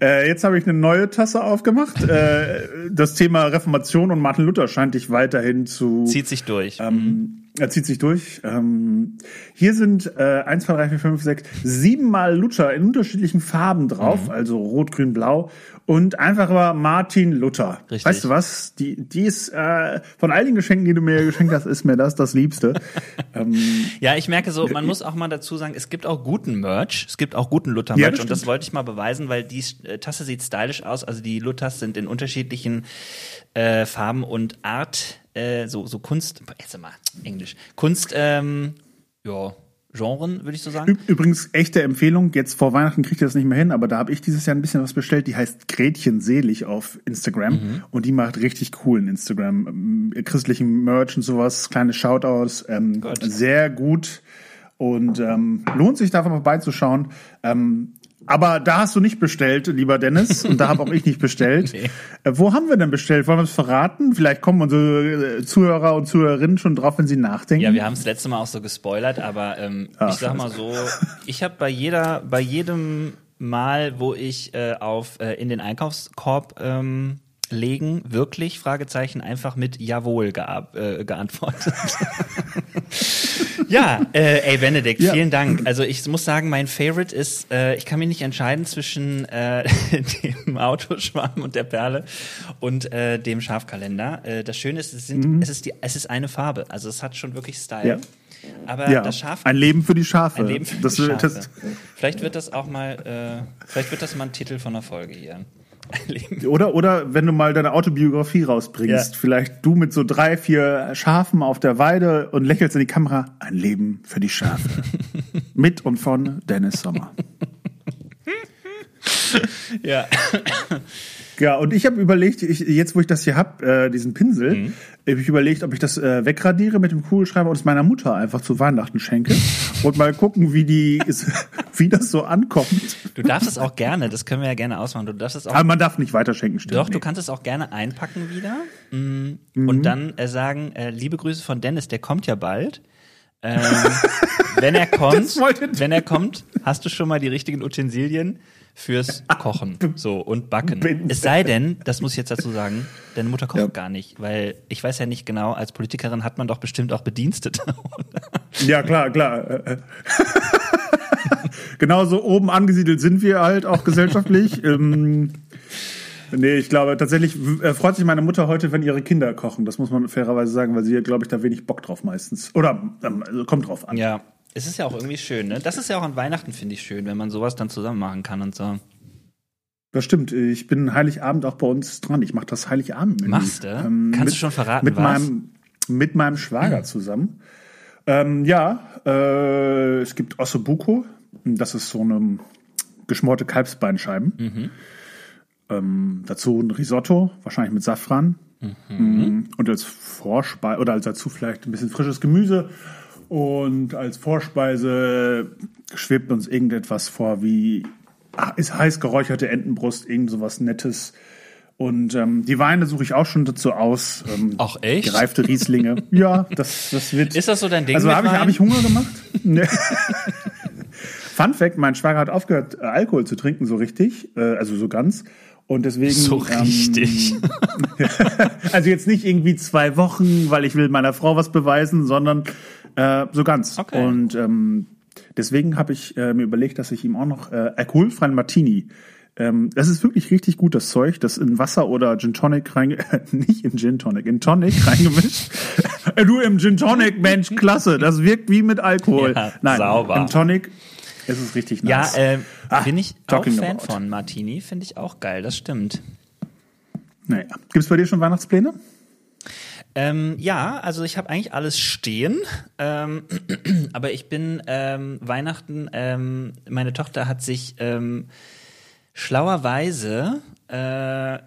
Äh, jetzt habe ich eine neue Tasse aufgemacht. Äh, das Thema Reformation und Martin Luther scheint dich weiterhin zu. Zieht sich durch. Ähm, er zieht sich durch. Ähm, hier sind äh, 1, 2, 3, 4, 5, 6, siebenmal Luther in unterschiedlichen Farben drauf, Mhm. also rot, grün, blau. Und einfach aber Martin Luther. Richtig. Weißt du was? Die, die ist äh, von all den Geschenken, die du mir geschenkt hast, ist mir das das Liebste. ähm, Ja, ich merke so, man muss auch mal dazu sagen, es gibt auch guten Merch, es gibt auch guten Ja, Luther-Merch das und das wollte ich mal beweisen, weil die äh, Tasse sieht stylisch aus, also die Luthers sind in unterschiedlichen äh, Farben und Art, äh, so, so Kunst, jetzt mal, Englisch, Kunst, ähm, ja, Genren, würde ich so sagen. Üb- Übrigens, echte Empfehlung. Jetzt vor Weihnachten kriegt ihr das nicht mehr hin, aber da habe ich dieses Jahr ein bisschen was bestellt. Die heißt Gretchen Selig auf Instagram. Mhm. Und die macht richtig coolen Instagram. ähm, Christlichen Merch und sowas, kleine Shoutouts. Ähm, Gut. sehr gut. Und ähm, lohnt sich da mal vorbeizuschauen. Ähm, aber da hast du nicht bestellt, lieber Dennis. Und da habe auch ich nicht bestellt. Nee. Äh, wo haben wir denn bestellt? Wollen wir es verraten? Vielleicht kommen unsere äh, Zuhörer und Zuhörerinnen schon drauf, wenn sie nachdenken. Ja, wir haben es letzte Mal auch so gespoilert, aber ähm, Ah, ich sag mal so, ich habe bei jeder, bei jedem Mal, wo ich äh, auf äh, in den Einkaufskorb ähm, legen, wirklich Fragezeichen einfach mit Jawohl geab, äh, geantwortet. ja, äh, ey Benedikt, Ja. vielen Dank. Also ich muss sagen, mein Favorite ist, äh, ich kann mich nicht entscheiden zwischen äh, dem Autoschwamm und der Perle und äh, dem Schafkalender. Äh, das Schöne ist, es, sind, es, ist die, es ist eine Farbe. Also es hat schon wirklich Style. Mhm. Ja. Aber ja, das Schaf ein Leben für die Schafe. ein Leben für das, die Schafe. Vielleicht wird das auch mal, äh, vielleicht wird das mal ein Titel von einer Folge hier. Leben. oder, oder wenn du mal deine Autobiografie rausbringst, Ja. vielleicht du mit so drei, vier Schafen auf der Weide und lächelst in die Kamera. Ein Leben für die Schafe. mit und von Dennis Sommer. Ja. Ja, und ich habe überlegt, ich, jetzt wo ich das hier hab, äh, diesen Pinsel, Mhm. habe ich überlegt, ob ich das äh, wegradiere mit dem Kugelschreiber und es meiner Mutter einfach zu Weihnachten schenke und mal gucken, wie die, wie das so ankommt. Du darfst es auch gerne, das können wir ja gerne ausmachen. Du darfst es auch Aber man darf nicht weiterschenken, stimmt. Doch, du nee. kannst es auch gerne einpacken wieder mm, Mhm. und dann äh, sagen, äh, liebe Grüße von Dennis, der kommt ja bald. Ähm, wenn er kommt, wenn er kommt, hast du schon mal die richtigen Utensilien fürs Kochen so und Backen. Bin- Es sei denn, das muss ich jetzt dazu sagen, deine Mutter kocht Ja. gar nicht, weil ich weiß ja nicht genau, als Politikerin hat man doch bestimmt auch Bedienstete. Ja, klar, klar. Genauso oben angesiedelt sind wir halt auch gesellschaftlich. ähm, nee, ich glaube tatsächlich äh, freut sich meine Mutter heute, wenn ihre Kinder kochen. Das muss man fairerweise sagen, weil sie, glaube ich, da wenig Bock drauf meistens. Oder ähm, also kommt drauf an. ja, es ist ja auch irgendwie schön, ne? Das ist ja auch an Weihnachten, finde ich schön, wenn man sowas dann zusammen machen kann und so. Das stimmt. Ich bin Heiligabend auch bei uns dran. Ich mache das Heiligabend. Machst du? Kannst du schon verraten, mit was? Meinem, mit meinem Schwager zusammen. Ähm, ja, äh, es gibt Ossobuco. Das ist so eine geschmorte Kalbsbeinscheiben. Mhm. Ähm, dazu ein Risotto, wahrscheinlich mit Safran. Mhm. Und als Vorspeise, oder als dazu vielleicht ein bisschen frisches Gemüse. Und als Vorspeise schwebt uns irgendetwas vor wie ist heiß geräucherte Entenbrust, irgend sowas Nettes. Und ähm, die Weine suche ich auch schon dazu aus. Ähm, Ach, echt? Gereifte Rieslinge. ja, das, das wird. Ist das so dein Ding Also habe ich, hab ich Hunger gemacht? Nee. Fun Fact: Mein Schwager hat aufgehört, äh, Alkohol zu trinken, so richtig, äh, also so ganz. Und deswegen. So richtig. Ähm, also jetzt nicht irgendwie zwei Wochen, weil ich will meiner Frau was beweisen, sondern äh, so ganz. Okay. Und ähm, deswegen habe ich äh, mir überlegt, dass ich ihm auch noch äh, alkoholfreien Martini. Ähm, das ist wirklich richtig gut, das Zeug, das in Wasser oder Gin Tonic rein, nicht in Gin Tonic, in Tonic reingemischt. Äh, du im Gin Tonic, Mensch, klasse, das wirkt wie mit Alkohol. Ja, Nein, sauber. im Tonic ist es richtig Ja, nice. äh, Ah, bin ich auch Fan about. von Martini, finde ich auch geil, das stimmt. Naja. Gibt's bei dir schon Weihnachtspläne? Ähm, ja, also ich habe eigentlich alles stehen, ähm, aber ich bin ähm, Weihnachten, ähm, meine Tochter hat sich ähm, schlauerweise äh,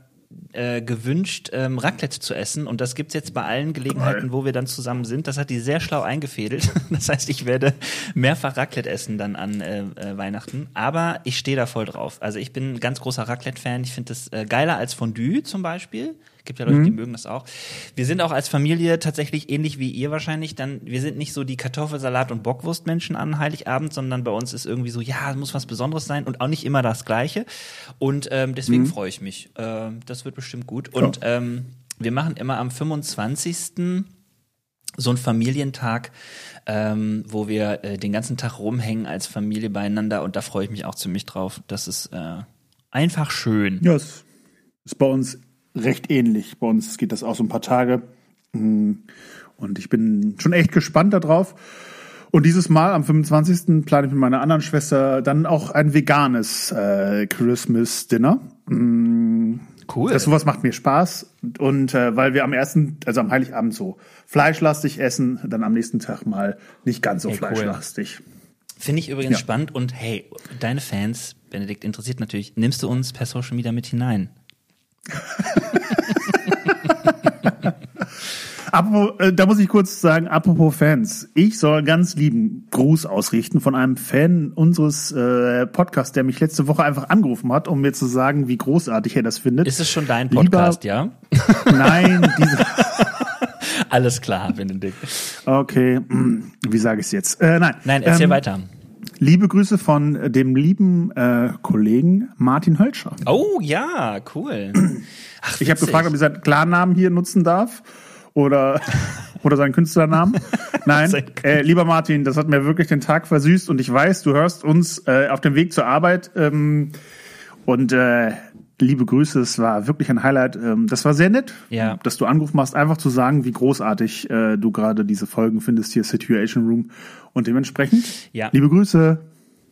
äh, gewünscht, ähm, Raclette zu essen. Und das gibt's jetzt bei allen Gelegenheiten, wo wir dann zusammen sind. Das hat die sehr schlau eingefädelt. Das heißt, ich werde mehrfach Raclette essen dann an äh, äh, Weihnachten. Aber ich stehe da voll drauf. Also ich bin ein ganz großer Raclette-Fan. Ich finde das äh, geiler als Fondue zum Beispiel. Gibt ja Leute, die mögen das auch. Wir sind auch als Familie tatsächlich ähnlich wie ihr wahrscheinlich. Dann, wir sind nicht so die Kartoffelsalat- und Bockwurstmenschen an Heiligabend, sondern bei uns ist irgendwie so, ja, es muss was Besonderes sein und auch nicht immer das Gleiche. Und ähm, deswegen freue ich mich. Ähm, das wird bestimmt gut. Und ähm, wir machen immer am 25. so einen Familientag, ähm, wo wir äh, den ganzen Tag rumhängen als Familie beieinander und da freue ich mich auch ziemlich drauf. Das ist äh, einfach schön. Ja, es ist bei uns recht ähnlich. Bei uns geht das auch so ein paar Tage. Mm, Und ich bin schon echt gespannt darauf. Und dieses Mal am 25. plane ich mit meiner anderen Schwester dann auch ein veganes äh, Christmas Dinner. Cool. Das sowas macht mir Spaß. Und äh, weil wir am ersten, also am Heiligabend so fleischlastig essen, dann am nächsten Tag mal nicht ganz so Ey, cool. fleischlastig. Finde ich übrigens Ja. spannend und hey, deine Fans, Benedikt, interessiert natürlich, nimmst du uns per Social Media mit hinein? Apropos, äh, da muss ich kurz sagen, apropos Fans. Ich soll ganz lieben Gruß ausrichten von einem Fan unseres äh, Podcasts, der mich letzte Woche einfach angerufen hat, um mir zu sagen, wie großartig er das findet. Ist es schon dein Lieber- Podcast, ja? Nein, diese, Alles klar, Benedikt. okay, wie sage ich es jetzt? Äh, nein, Nein, erzähl Ähm, weiter. Liebe Grüße von dem lieben äh, Kollegen Martin Hölscher. Oh ja, cool. Ach, Ich habe gefragt, ob ich seinen Klarnamen hier nutzen darf oder, oder seinen Künstlernamen. Nein, äh, lieber Martin, das hat mir wirklich den Tag versüßt und ich weiß, du hörst uns äh, auf dem Weg zur Arbeit ähm, und äh, liebe Grüße, es war wirklich ein Highlight. Ähm, das war sehr nett, Ja. dass du angerufen hast, einfach zu sagen, wie großartig äh, du gerade diese Folgen findest hier Situation Room und dementsprechend Ja. liebe Grüße.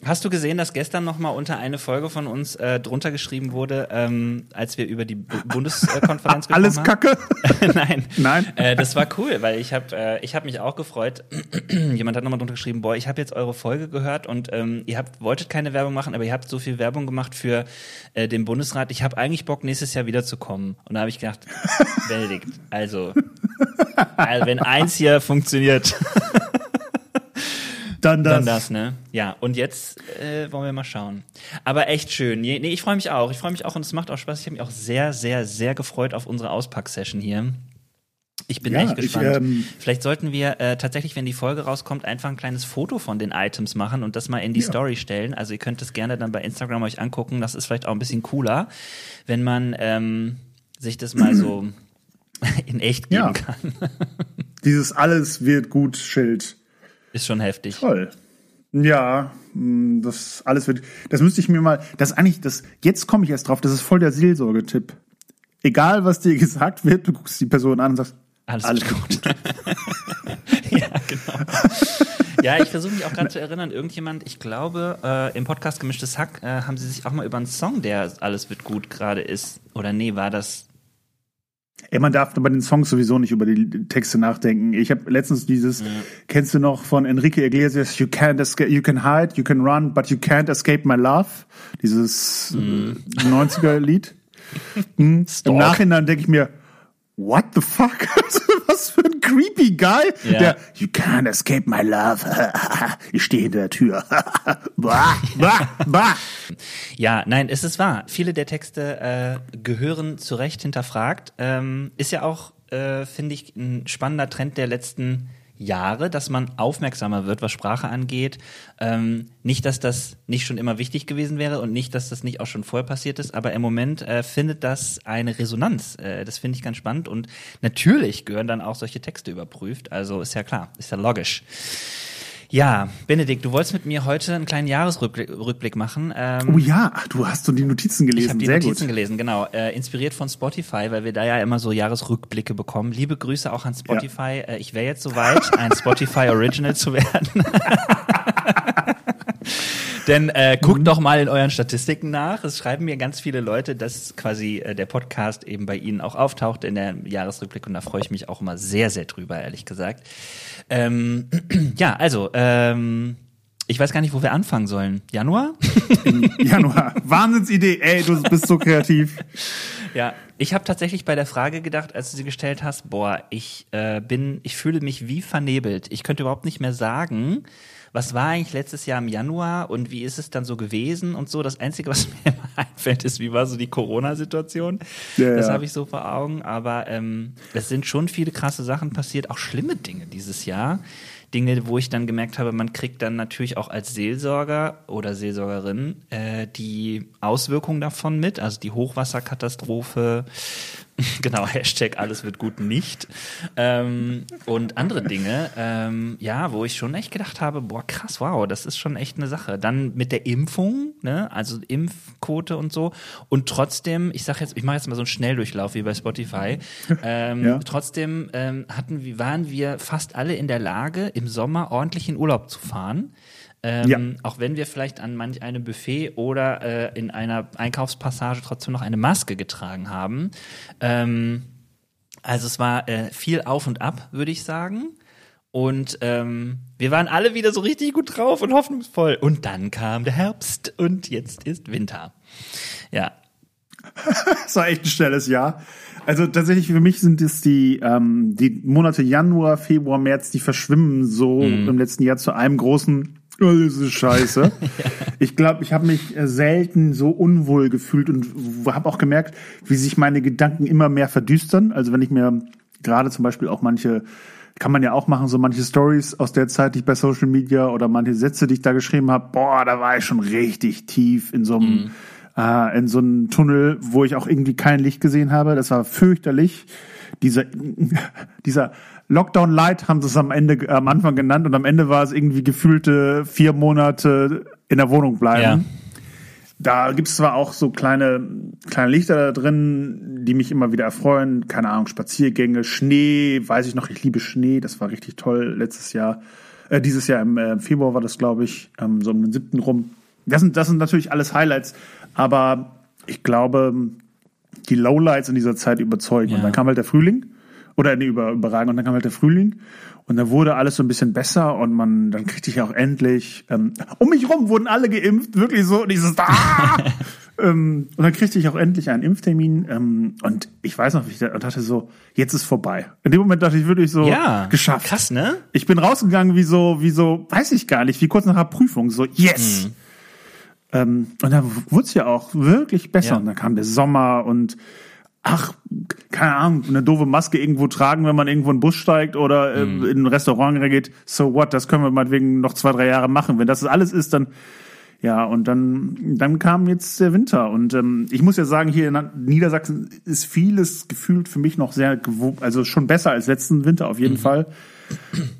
Hast du gesehen, dass gestern noch mal unter eine Folge von uns äh, drunter geschrieben wurde, ähm, als wir über die Bu Bundeskonferenz gesprochen Alles haben? Kacke. Nein. Nein. Äh, das war cool, weil ich habe äh, ich hab mich auch gefreut. Jemand hat nochmal drunter geschrieben, boah, ich habe jetzt eure Folge gehört und ähm, ihr habt wolltet keine Werbung machen, aber ihr habt so viel Werbung gemacht für äh, den Bundesrat. Ich habe eigentlich Bock, nächstes Jahr wiederzukommen. Und da habe ich gedacht, Benedikt, also, also wenn eins hier funktioniert, Dann das. dann das, ne? Ja, und jetzt äh, wollen wir mal schauen. Aber echt schön. Nee, ich freue mich auch. Ich freue mich auch und es macht auch Spaß. Ich habe mich auch sehr, sehr, sehr gefreut auf unsere Auspack-Session hier. Ich bin Ja, echt ich, gespannt. ähm, Vielleicht sollten wir äh, tatsächlich, wenn die Folge rauskommt, einfach ein kleines Foto von den Items machen und das mal in die Ja. Story stellen. Also ihr könnt es gerne dann bei Instagram euch angucken. Das ist vielleicht auch ein bisschen cooler, wenn man ähm, sich das mal so in echt geben Ja. kann. Dieses alles wird gut Schild. Ist schon heftig. Toll. Ja, mh, das alles wird. Das müsste ich mir mal. Das eigentlich das. Jetzt komme ich erst drauf. Das ist voll der Seelsorgetipp. Egal, was dir gesagt wird, du guckst die Person an und sagst, Alles, alles gut. gut. ja, genau. Ja, ich versuche mich auch gerade zu erinnern, irgendjemand, ich glaube, äh, im Podcast Gemischtes Hack äh, haben sie sich auch mal über einen Song, der Alles wird gut gerade ist. Oder nee, war das. Ey, man darf bei den Songs sowieso nicht über die Texte nachdenken. Ich habe letztens dieses, kennst du noch von Enrique Iglesias, You can't escape, you can hide, you can run, but you can't escape my love. Dieses äh, 90er-Lied. Im Stalk. Nachhinein denke ich mir, what the fuck? Was für ein creepy Guy. Ja. Der, you can't escape my love. ich stehe hinter der Tür. bah, bah, bah. Ja, nein, es ist wahr. Viele der Texte äh, gehören zu Recht hinterfragt. Ähm, ist ja auch, äh, finde ich, ein spannender Trend der letzten Jahre, dass man aufmerksamer wird, was Sprache angeht. Ähm, nicht, dass das nicht schon immer wichtig gewesen wäre und nicht, dass das nicht auch schon vorher passiert ist, aber im Moment äh, findet das eine Resonanz. Äh, das finde ich ganz spannend und natürlich gehören dann auch solche Texte überprüft. Also ist ja klar, ist ja logisch. Ja, Benedikt, du wolltest mit mir heute einen kleinen Jahresrückblick Rückblick machen. Ähm, Oh ja, du hast so die Notizen gelesen. ich habe die Sehr Notizen gut. gelesen, genau. Äh, inspiriert von Spotify, weil wir da ja immer so Jahresrückblicke bekommen. Liebe Grüße auch an Spotify. Äh, ich wäre jetzt soweit, ein Spotify Original zu werden. Denn äh, guckt Mhm. doch mal in euren Statistiken nach. Es schreiben mir ganz viele Leute, dass quasi äh, der Podcast eben bei ihnen auch auftaucht in der Jahresrückblick und da freue ich mich auch immer sehr, sehr drüber, ehrlich gesagt. Ähm, ja, also, ähm, ich weiß gar nicht, wo wir anfangen sollen. Januar? Januar. Wahnsinnsidee. Ey, du bist so kreativ. Ja, ich habe tatsächlich bei der Frage gedacht, als du sie gestellt hast, boah, ich äh, bin, ich fühle mich wie vernebelt. Ich könnte überhaupt nicht mehr sagen, was war eigentlich letztes Jahr im Januar und wie ist es dann so gewesen und so. Das Einzige, was mir immer einfällt, ist, wie war so die Corona-Situation. Ja, das ja. habe ich so vor Augen. Aber ähm, es sind schon viele krasse Sachen passiert, auch schlimme Dinge dieses Jahr. Dinge, wo ich dann gemerkt habe, man kriegt dann natürlich auch als Seelsorger oder Seelsorgerin äh, die Auswirkungen davon mit, also die Hochwasserkatastrophe, genau, Hashtag alles wird gut nicht ähm, und andere Dinge, ähm, ja, wo ich schon echt gedacht habe, boah, krass, wow, das ist schon echt eine Sache. Dann mit der Impfung, ne, also Impfquote und so und trotzdem, ich sag jetzt, ich mache jetzt mal so einen Schnelldurchlauf wie bei Spotify, ähm, Ja. trotzdem ähm, hatten, wir- waren wir fast alle in der Lage, im Sommer ordentlich in Urlaub zu fahren. Ähm, Ja. Auch wenn wir vielleicht an manch einem Buffet oder äh, in einer Einkaufspassage trotzdem noch eine Maske getragen haben. Ähm, also es war äh, viel auf und ab, würde ich sagen. Und ähm, wir waren alle wieder so richtig gut drauf und hoffnungsvoll. Und dann kam der Herbst und jetzt ist Winter. Ja, Das war echt ein schnelles Jahr. Also tatsächlich für mich sind es die, ähm, die Monate Januar, Februar, März, die verschwimmen so im letzten Jahr zu einem großen, das ist scheiße. Ich glaube, ich habe mich äh, selten so unwohl gefühlt und habe auch gemerkt, wie sich meine Gedanken immer mehr verdüstern. Also wenn ich mir gerade zum Beispiel auch manche kann man ja auch machen, so manche Stories aus der Zeit, die ich bei Social Media oder manche Sätze, die ich da geschrieben habe, boah, da war ich schon richtig tief in so einem äh, in so einem Tunnel, wo ich auch irgendwie kein Licht gesehen habe. Das war fürchterlich. Dieser, dieser Lockdown Light haben sie es am Ende, am Anfang genannt und am Ende war es irgendwie gefühlte vier Monate in der Wohnung bleiben. Ja. Da gibt es zwar auch so kleine, kleine Lichter da drin, die mich immer wieder erfreuen. Keine Ahnung, Spaziergänge, Schnee, weiß ich noch, ich liebe Schnee, das war richtig toll letztes Jahr. Äh, dieses Jahr im äh, Februar war das, glaube ich, ähm, so um den siebten rum. Das sind, das sind natürlich alles Highlights, aber ich glaube, die Lowlights in dieser Zeit überzeugen. Ja. Und dann kam halt der Frühling. Oder nee, über, überragen. Und dann kam halt der Frühling. Und dann wurde alles so ein bisschen besser und man, dann kriegte ich auch endlich, ähm, um mich rum wurden alle geimpft, wirklich so, dieses, ah! ähm, und dann kriegte ich auch endlich einen Impftermin, ähm, und ich weiß noch, wie ich da dachte so, jetzt ist vorbei. In dem Moment dachte ich wirklich so, ja, geschafft. Krass, ne? Ich bin rausgegangen wie so, wie so, weiß ich gar nicht, wie kurz nach der Prüfung, so, yes! Ähm, und dann wurde es ja auch wirklich besser. Ja. Und dann kam der Sommer und ach, keine Ahnung, eine doofe Maske irgendwo tragen, wenn man irgendwo in den Bus steigt oder äh, Mhm. in ein Restaurant reingeht. So what, das können wir meinetwegen noch zwei, drei Jahre machen. Wenn das alles ist, dann ja, und dann, dann kam jetzt der Winter. Und ähm, ich muss ja sagen, hier in Niedersachsen ist vieles gefühlt für mich noch sehr, also schon besser als letzten Winter auf jeden Fall.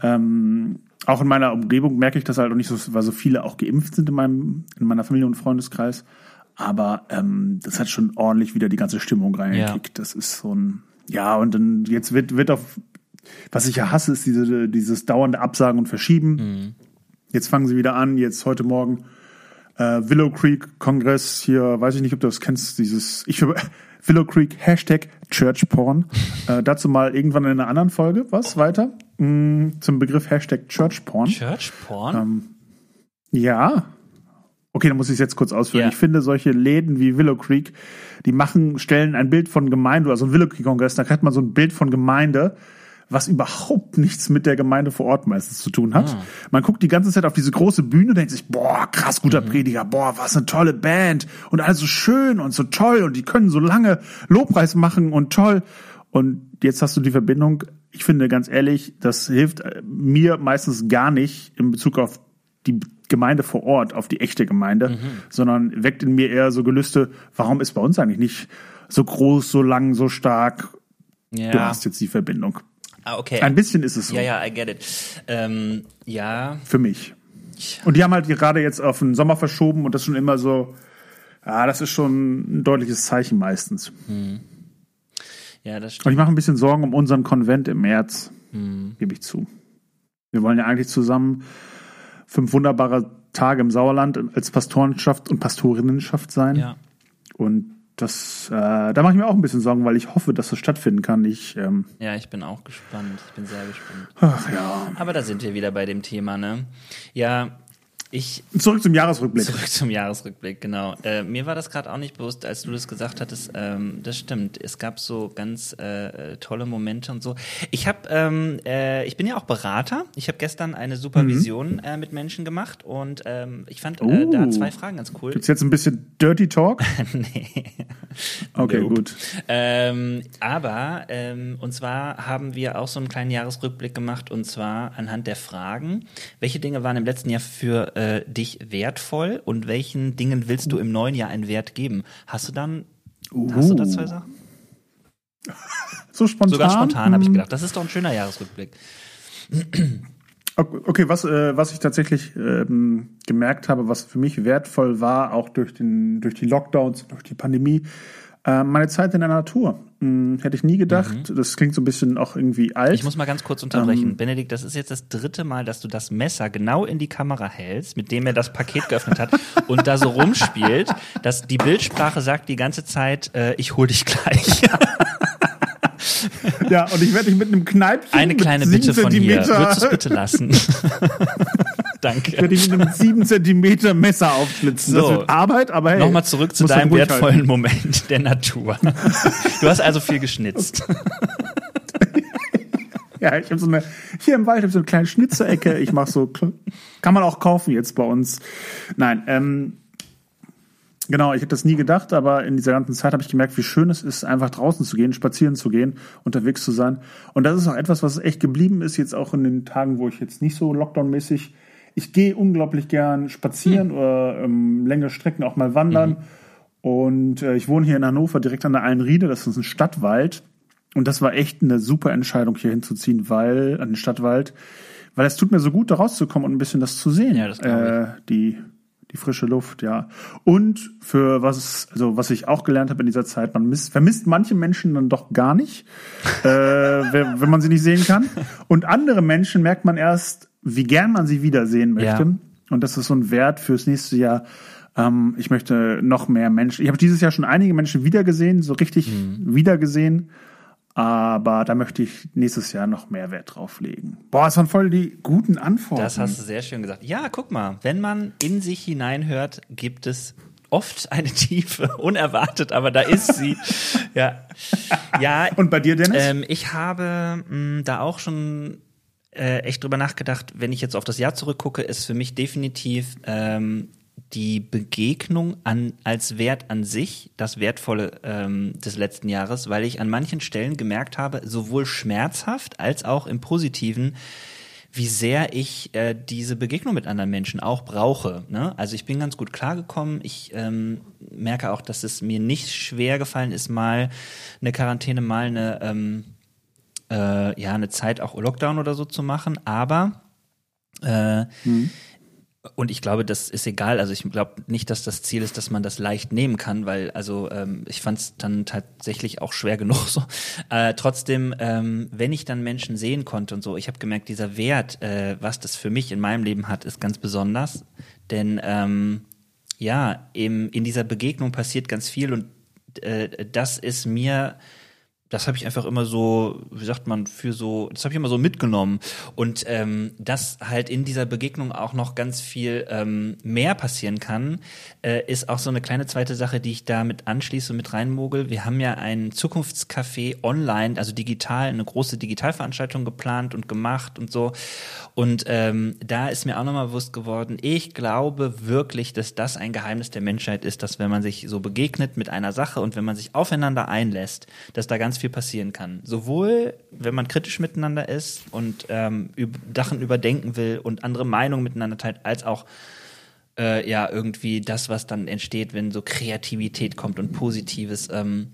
Ähm, auch in meiner Umgebung merke ich das halt auch nicht so, weil so viele auch geimpft sind in meinem, in meiner Familie und Freundeskreis. Aber ähm, das hat schon ordentlich wieder die ganze Stimmung reingekickt. Das ist so ein, ja, und dann jetzt wird, wird auf, was ich ja hasse, ist diese, dieses dauernde Absagen und Verschieben. Jetzt fangen sie wieder an, jetzt heute Morgen äh, Willow Creek Kongress hier, weiß ich nicht, ob du das kennst, dieses ich Willow Creek Hashtag Church Porn. äh, dazu mal irgendwann in einer anderen Folge. Was weiter? Mm, zum Begriff Hashtag Church Porn. Church Porn? Ja. Okay, dann muss ich es jetzt kurz ausführen. Ja. Ich finde solche Läden wie Willow Creek, die machen, stellen ein Bild von Gemeinde, also ein Willow Creek Kongress, da hat man so ein Bild von Gemeinde, was überhaupt nichts mit der Gemeinde vor Ort meistens zu tun hat. Man guckt die ganze Zeit auf diese große Bühne und denkt sich, boah, krass guter Prediger, boah, was eine tolle Band und alles so schön und so toll und die können so lange Lobpreis machen und toll. Und jetzt hast du die Verbindung. Ich finde ganz ehrlich, das hilft äh, mir meistens gar nicht in Bezug auf die Gemeinde vor Ort, auf die echte Gemeinde, sondern weckt in mir eher so Gelüste, warum ist bei uns eigentlich nicht so groß, so lang, so stark? ja. Du hast jetzt die Verbindung. ah, okay. Ein bisschen ist es so ja, ja, I get it. Ähm, ja, für mich. Und die haben halt gerade jetzt auf den Sommer verschoben und das schon immer so, ja, das ist schon ein deutliches Zeichen meistens. ja, das Und stimmt. ich mache ein bisschen Sorgen um unseren Konvent im März, gebe ich zu. Wir wollen ja eigentlich zusammen fünf wunderbare Tage im Sauerland als Pastorenschaft und Pastorinnenschaft sein. Ja. Und das, äh, da mache ich mir auch ein bisschen Sorgen, weil ich hoffe, dass das stattfinden kann. Ich, ähm, ja, ich bin auch gespannt. Ich bin sehr gespannt. ach ja. Aber da sind wir wieder bei dem Thema, ne? Ja, Ich zurück zum Jahresrückblick. Zurück zum Jahresrückblick, genau. Äh, mir war das gerade auch nicht bewusst, als du das gesagt hattest. Ähm, das stimmt. Es gab so ganz äh, tolle Momente und so. Ich habe, ähm, äh, ich bin ja auch Berater. Ich habe gestern eine Supervision mhm. äh, mit Menschen gemacht und ähm, ich fand äh, da zwei Fragen ganz cool. Gibt's jetzt ein bisschen Dirty Talk? nee. Okay, nope. gut. Ähm, aber ähm, und zwar haben wir auch so einen kleinen Jahresrückblick gemacht und zwar anhand der Fragen, welche Dinge waren im letzten Jahr für äh, dich wertvoll und welchen Dingen willst du im neuen Jahr einen Wert geben? Hast du dann, uh. hast du da zwei Sachen? So spontan? Sogar spontan habe ich hm. gedacht. Das ist doch ein schöner Jahresrückblick. Okay, was, äh, was ich tatsächlich ähm, gemerkt habe, was für mich wertvoll war, auch durch, den, durch die Lockdowns, durch die Pandemie, äh, meine Zeit in der Natur. Hm, hätte ich nie gedacht. Mhm. Das klingt so ein bisschen auch irgendwie alt. Ich muss mal ganz kurz unterbrechen. Ähm, Benedikt, das ist jetzt das dritte Mal, dass du das Messer genau in die Kamera hältst, mit dem er das Paket geöffnet hat und da so rumspielt, dass die Bildsprache sagt die ganze Zeit, äh, ich hol dich gleich. ja, und ich werde dich mit einem Kneipchen. Eine kleine Bitte von hier. Würdest du es bitte lassen? Danke. Ich werde dich mit einem 7 Zentimeter Messer aufschlitzen. So, das wird Arbeit, aber hey. Nochmal zurück zu deinem wertvollen halten. Moment der Natur. Du hast also viel geschnitzt. ja, ich habe so eine, hier im Wald habe ich so eine kleine Schnitzerecke. Ich mache so, kann man auch kaufen jetzt bei uns. Nein, ähm, Genau, ich hätte das nie gedacht, aber in dieser ganzen Zeit habe ich gemerkt, wie schön es ist, einfach draußen zu gehen, spazieren zu gehen, unterwegs zu sein. Und das ist auch etwas, was echt geblieben ist, jetzt auch in den Tagen, wo ich jetzt nicht so Lockdown-mäßig. Ich gehe unglaublich gern spazieren mhm. oder ähm, längere Strecken auch mal wandern. Mhm. Und äh, ich wohne hier in Hannover direkt an der Allenriede, das ist ein Stadtwald. Und das war echt eine super Entscheidung, hier hinzuziehen, weil, an den Stadtwald, weil es tut mir so gut, da rauszukommen und ein bisschen das zu sehen. Ja, das äh, die die frische Luft, ja. Und für was, also was ich auch gelernt habe in dieser Zeit, man misst, vermisst manche Menschen dann doch gar nicht, äh, wenn man sie nicht sehen kann. Und andere Menschen merkt man erst, wie gern man sie wiedersehen möchte. Ja. Und das ist so ein Wert fürs nächste Jahr. Ähm, ich möchte noch mehr Menschen. Ich habe dieses Jahr schon einige Menschen wiedergesehen, so richtig mhm. wiedergesehen. Aber da möchte ich nächstes Jahr noch mehr Wert drauf legen. Boah, das waren voll die guten Antworten. Das hast du sehr schön gesagt. Ja, guck mal, wenn man in sich hineinhört, gibt es oft eine Tiefe, unerwartet, aber da ist sie. ja. ja. Und bei dir, Dennis? Ähm, ich habe mh, da auch schon äh, echt drüber nachgedacht, wenn ich jetzt auf das Jahr zurückgucke, ist für mich definitiv ähm, die Begegnung an, als Wert an sich das Wertvolle ähm, des letzten Jahres, weil ich an manchen Stellen gemerkt habe, sowohl schmerzhaft als auch im Positiven, wie sehr ich äh, diese Begegnung mit anderen Menschen auch brauche. Ne? Also ich bin ganz gut klargekommen. Ich ähm, merke auch, dass es mir nicht schwer gefallen ist, mal eine Quarantäne, mal eine, ähm, äh, ja, eine Zeit auch Lockdown oder so zu machen. Aber äh, mhm und ich glaube, das ist egal. Also ich glaube nicht, dass das Ziel ist, dass man das leicht nehmen kann, weil also ähm, ich fand es dann tatsächlich auch schwer genug so. Äh, trotzdem, ähm, wenn ich dann Menschen sehen konnte und so, ich habe gemerkt, dieser Wert, äh, was das für mich in meinem Leben hat, ist ganz besonders. Denn ähm, ja, eben in dieser Begegnung passiert ganz viel und äh, das ist mir das habe ich einfach immer so, wie sagt man, für so, das habe ich immer so mitgenommen. Und ähm, dass halt in dieser Begegnung auch noch ganz viel ähm, mehr passieren kann, äh, ist auch so eine kleine zweite Sache, die ich da mit anschließe und mit reinmogel. Wir haben ja ein Zukunftscafé online, also digital, eine große Digitalveranstaltung geplant und gemacht und so. Und ähm, da ist mir auch nochmal bewusst geworden, ich glaube wirklich, dass das ein Geheimnis der Menschheit ist, dass wenn man sich so begegnet mit einer Sache und wenn man sich aufeinander einlässt, dass da ganz viel passieren kann. Sowohl, wenn man kritisch miteinander ist und ähm, überdenken will und andere Meinungen miteinander teilt, als auch äh, ja irgendwie das, was dann entsteht, wenn so Kreativität kommt und Positives. Ähm,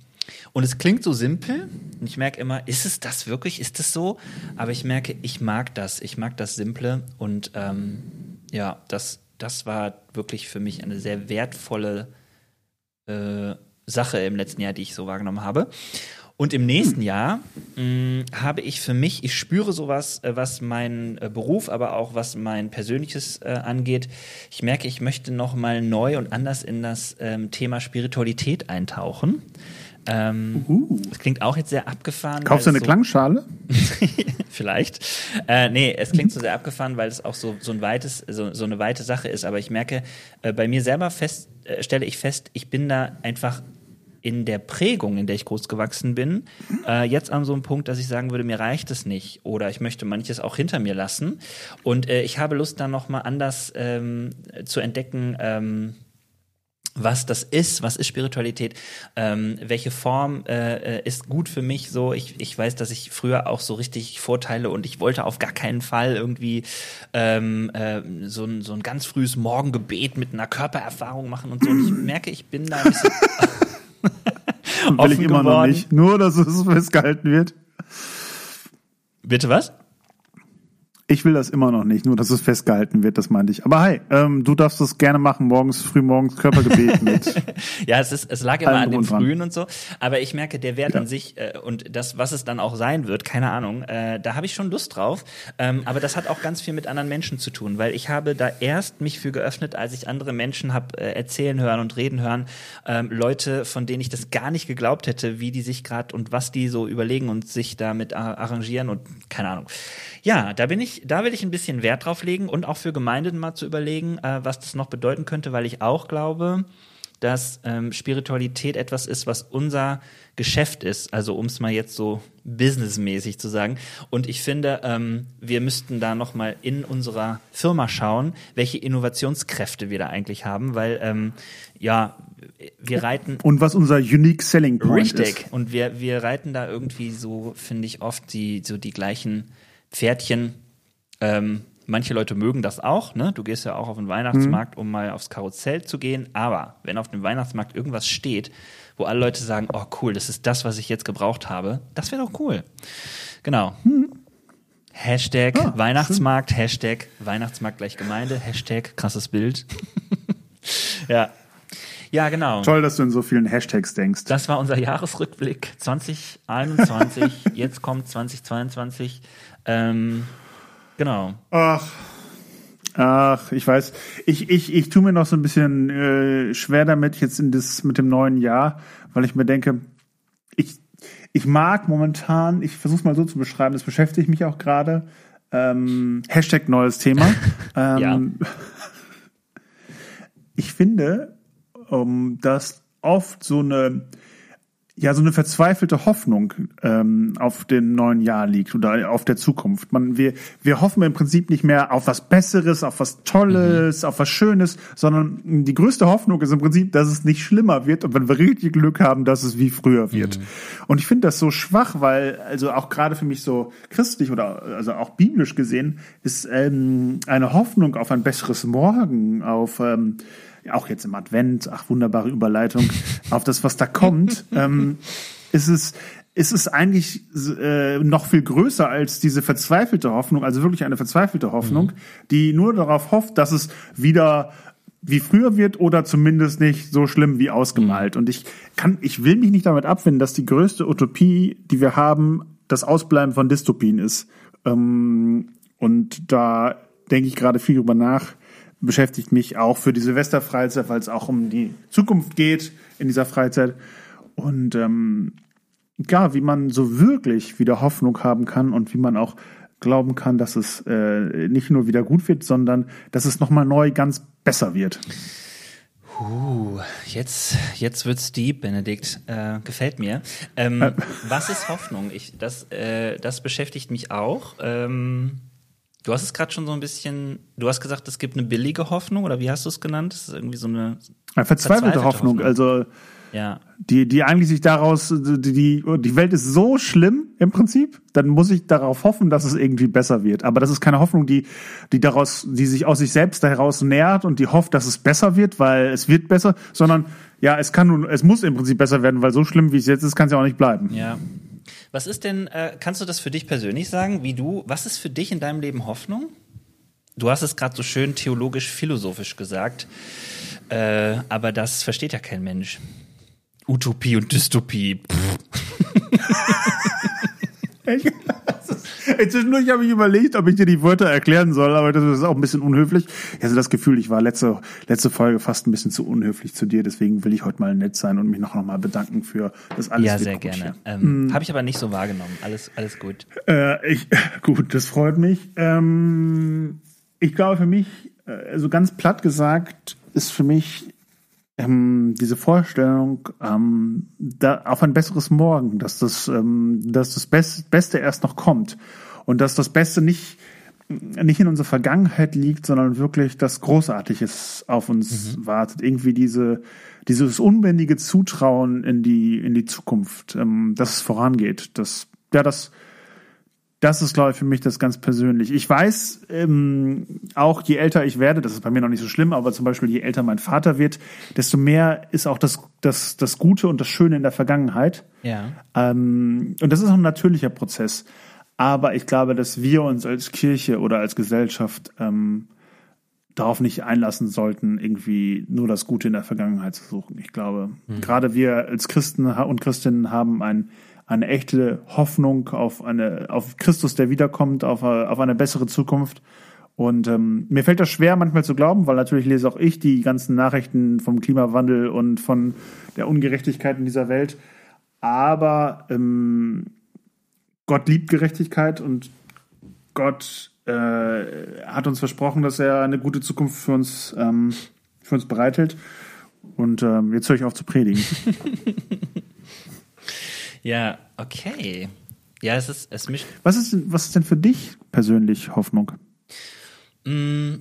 und es klingt so simpel. Und ich merke immer, ist es das wirklich? Ist es so? Aber ich merke, ich mag das. Ich mag das Simple. Und ähm, ja, das, das war wirklich für mich eine sehr wertvolle äh, Sache im letzten Jahr, die ich so wahrgenommen habe. Und im nächsten Jahr mh, mm, habe ich für mich, ich spüre sowas, äh, was meinen äh, Beruf, aber auch was mein persönliches äh, angeht. Ich merke, ich möchte noch mal neu und anders in das ähm, Thema Spiritualität eintauchen. Ähm, uh. Das klingt auch jetzt sehr abgefahren. Kaufst du eine so Klangschale? Vielleicht. Äh, nee, es klingt so sehr abgefahren, weil es auch so, so, ein weites, so, so eine weite Sache ist. Aber ich merke, äh, bei mir selber fest, äh, stelle ich fest, ich bin da einfach in der Prägung, in der ich groß gewachsen bin, äh, jetzt an so einem Punkt, dass ich sagen würde, mir reicht es nicht oder ich möchte manches auch hinter mir lassen und äh, ich habe Lust dann nochmal anders ähm, zu entdecken, ähm, was das ist, was ist Spiritualität, ähm, welche Form äh, äh, ist gut für mich so. Ich, ich weiß, dass ich früher auch so richtig Vorteile und ich wollte auf gar keinen Fall irgendwie ähm, äh, so, ein, so ein ganz frühes Morgengebet mit einer Körpererfahrung machen und so. Und ich merke, ich bin da ein bisschen Will ich immer geworden. noch nicht. Nur, dass es festgehalten wird. Bitte was? Ich will das immer noch nicht, nur dass es festgehalten wird, das meinte ich. Aber hi, ähm, du darfst das gerne machen, morgens, früh morgens Körpergebet mit. ja, es, ist, es lag immer an dem Frühen und so. Aber ich merke, der Wert ja. an sich äh, und das, was es dann auch sein wird, keine Ahnung, äh, da habe ich schon Lust drauf. Ähm, aber das hat auch ganz viel mit anderen Menschen zu tun, weil ich habe da erst mich für geöffnet, als ich andere Menschen habe äh, erzählen hören und reden hören. Ähm, Leute, von denen ich das gar nicht geglaubt hätte, wie die sich gerade und was die so überlegen und sich damit arrangieren und keine Ahnung. Ja, da bin ich, da will ich ein bisschen Wert drauf legen und auch für Gemeinden mal zu überlegen, äh, was das noch bedeuten könnte, weil ich auch glaube, dass ähm, Spiritualität etwas ist, was unser Geschäft ist, also um es mal jetzt so businessmäßig zu sagen. Und ich finde, ähm, wir müssten da noch mal in unserer Firma schauen, welche Innovationskräfte wir da eigentlich haben, weil ähm, ja, wir reiten und was unser unique selling point richtig. ist. Richtig. Und wir wir reiten da irgendwie so, finde ich oft die so die gleichen Pferdchen. Ähm, manche Leute mögen das auch, ne? Du gehst ja auch auf den Weihnachtsmarkt, mhm. um mal aufs Karussell zu gehen. Aber wenn auf dem Weihnachtsmarkt irgendwas steht, wo alle Leute sagen, oh cool, das ist das, was ich jetzt gebraucht habe, das wäre doch cool. Genau. Mhm. Hashtag ah, Weihnachtsmarkt, schön. Hashtag Weihnachtsmarkt gleich Gemeinde, Hashtag krasses Bild. ja. Ja, genau. Toll, dass du in so vielen Hashtags denkst. Das war unser Jahresrückblick 2021. Jetzt kommt 2022. Ähm, genau. Ach. Ach, ich weiß. Ich, ich, ich tue mir noch so ein bisschen äh, schwer damit jetzt in das mit dem neuen Jahr, weil ich mir denke, ich, ich mag momentan, ich versuche mal so zu beschreiben, das beschäftigt mich auch gerade. Ähm, Hashtag neues Thema. ähm, ja. Ich finde, um, dass oft so eine ja so eine verzweifelte Hoffnung ähm, auf den neuen Jahr liegt oder auf der Zukunft. Man, wir, wir hoffen im Prinzip nicht mehr auf was Besseres, auf was Tolles, mhm. auf was Schönes, sondern die größte Hoffnung ist im Prinzip, dass es nicht schlimmer wird und wenn wir richtig Glück haben, dass es wie früher wird. Mhm. Und ich finde das so schwach, weil also auch gerade für mich so christlich oder also auch biblisch gesehen ist ähm, eine Hoffnung auf ein besseres Morgen, auf ähm, auch jetzt im Advent, ach wunderbare Überleitung, auf das, was da kommt, ähm, ist es ist es eigentlich äh, noch viel größer als diese verzweifelte Hoffnung, also wirklich eine verzweifelte Hoffnung, mhm. die nur darauf hofft, dass es wieder wie früher wird oder zumindest nicht so schlimm wie ausgemalt. Mhm. Und ich kann, ich will mich nicht damit abfinden, dass die größte Utopie, die wir haben, das Ausbleiben von Dystopien ist. Ähm, und da denke ich gerade viel drüber nach, beschäftigt mich auch für die Silvesterfreizeit, weil es auch um die Zukunft geht in dieser Freizeit. Und ähm, ja, wie man so wirklich wieder Hoffnung haben kann und wie man auch glauben kann, dass es äh, nicht nur wieder gut wird, sondern dass es nochmal neu ganz besser wird. Uh, jetzt, jetzt wird's deep, Benedikt. Äh, gefällt mir. Ähm, äh. Was ist Hoffnung? Ich, das, äh, das beschäftigt mich auch. Ähm, Du hast es gerade schon so ein bisschen, du hast gesagt, es gibt eine billige Hoffnung oder wie hast du es genannt? Das ist irgendwie so eine ja, verzweifelte, Hoffnung. Hoffnung. Also ja. die, die eigentlich sich daraus, die, die, die Welt ist so schlimm im Prinzip, dann muss ich darauf hoffen, dass es irgendwie besser wird. Aber das ist keine Hoffnung, die, die daraus, die sich aus sich selbst heraus nährt und die hofft, dass es besser wird, weil es wird besser, sondern ja, es kann nun, es muss im Prinzip besser werden, weil so schlimm wie es jetzt ist, kann es ja auch nicht bleiben. Ja. Was ist denn, äh, kannst du das für dich persönlich sagen, wie du, was ist für dich in deinem Leben Hoffnung? Du hast es gerade so schön theologisch-philosophisch gesagt, äh, aber das versteht ja kein Mensch. Utopie und Dystopie. Zwischendurch habe ich überlegt, ob ich dir die Wörter erklären soll, aber das ist auch ein bisschen unhöflich. Ich hatte das Gefühl, ich war letzte, letzte Folge fast ein bisschen zu unhöflich zu dir, deswegen will ich heute mal nett sein und mich noch, noch mal bedanken für das alles. Ja, sehr gerne. Ähm, mm. Habe ich aber nicht so wahrgenommen. Alles, alles gut. Äh, ich, gut, das freut mich. Ähm, ich glaube für mich, also ganz platt gesagt, ist für mich ähm, diese Vorstellung ähm, da, auf ein besseres Morgen, dass das, ähm, dass das Best, Beste erst noch kommt und dass das Beste nicht nicht in unserer Vergangenheit liegt, sondern wirklich das Großartiges auf uns mhm. wartet. Irgendwie diese dieses unbändige Zutrauen in die in die Zukunft, ähm, dass es vorangeht. Das ja das das ist, glaube ich, für mich das ganz persönlich. Ich weiß ähm, auch, je älter ich werde, das ist bei mir noch nicht so schlimm, aber zum Beispiel, je älter mein Vater wird, desto mehr ist auch das, das, das Gute und das Schöne in der Vergangenheit. Ja. Ähm, und das ist auch ein natürlicher Prozess. Aber ich glaube, dass wir uns als Kirche oder als Gesellschaft ähm, darauf nicht einlassen sollten, irgendwie nur das Gute in der Vergangenheit zu suchen. Ich glaube, mhm. gerade wir als Christen und Christinnen haben ein eine echte Hoffnung auf eine auf Christus, der wiederkommt, auf, auf eine bessere Zukunft. Und ähm, mir fällt das schwer, manchmal zu glauben, weil natürlich lese auch ich die ganzen Nachrichten vom Klimawandel und von der Ungerechtigkeit in dieser Welt. Aber ähm, Gott liebt Gerechtigkeit und Gott äh, hat uns versprochen, dass er eine gute Zukunft für uns, ähm, für uns bereithält. Und ähm, jetzt höre ich auf zu predigen. Ja, okay. Ja, es ist, es mischt. Was ist, was ist denn für dich persönlich Hoffnung? Mm,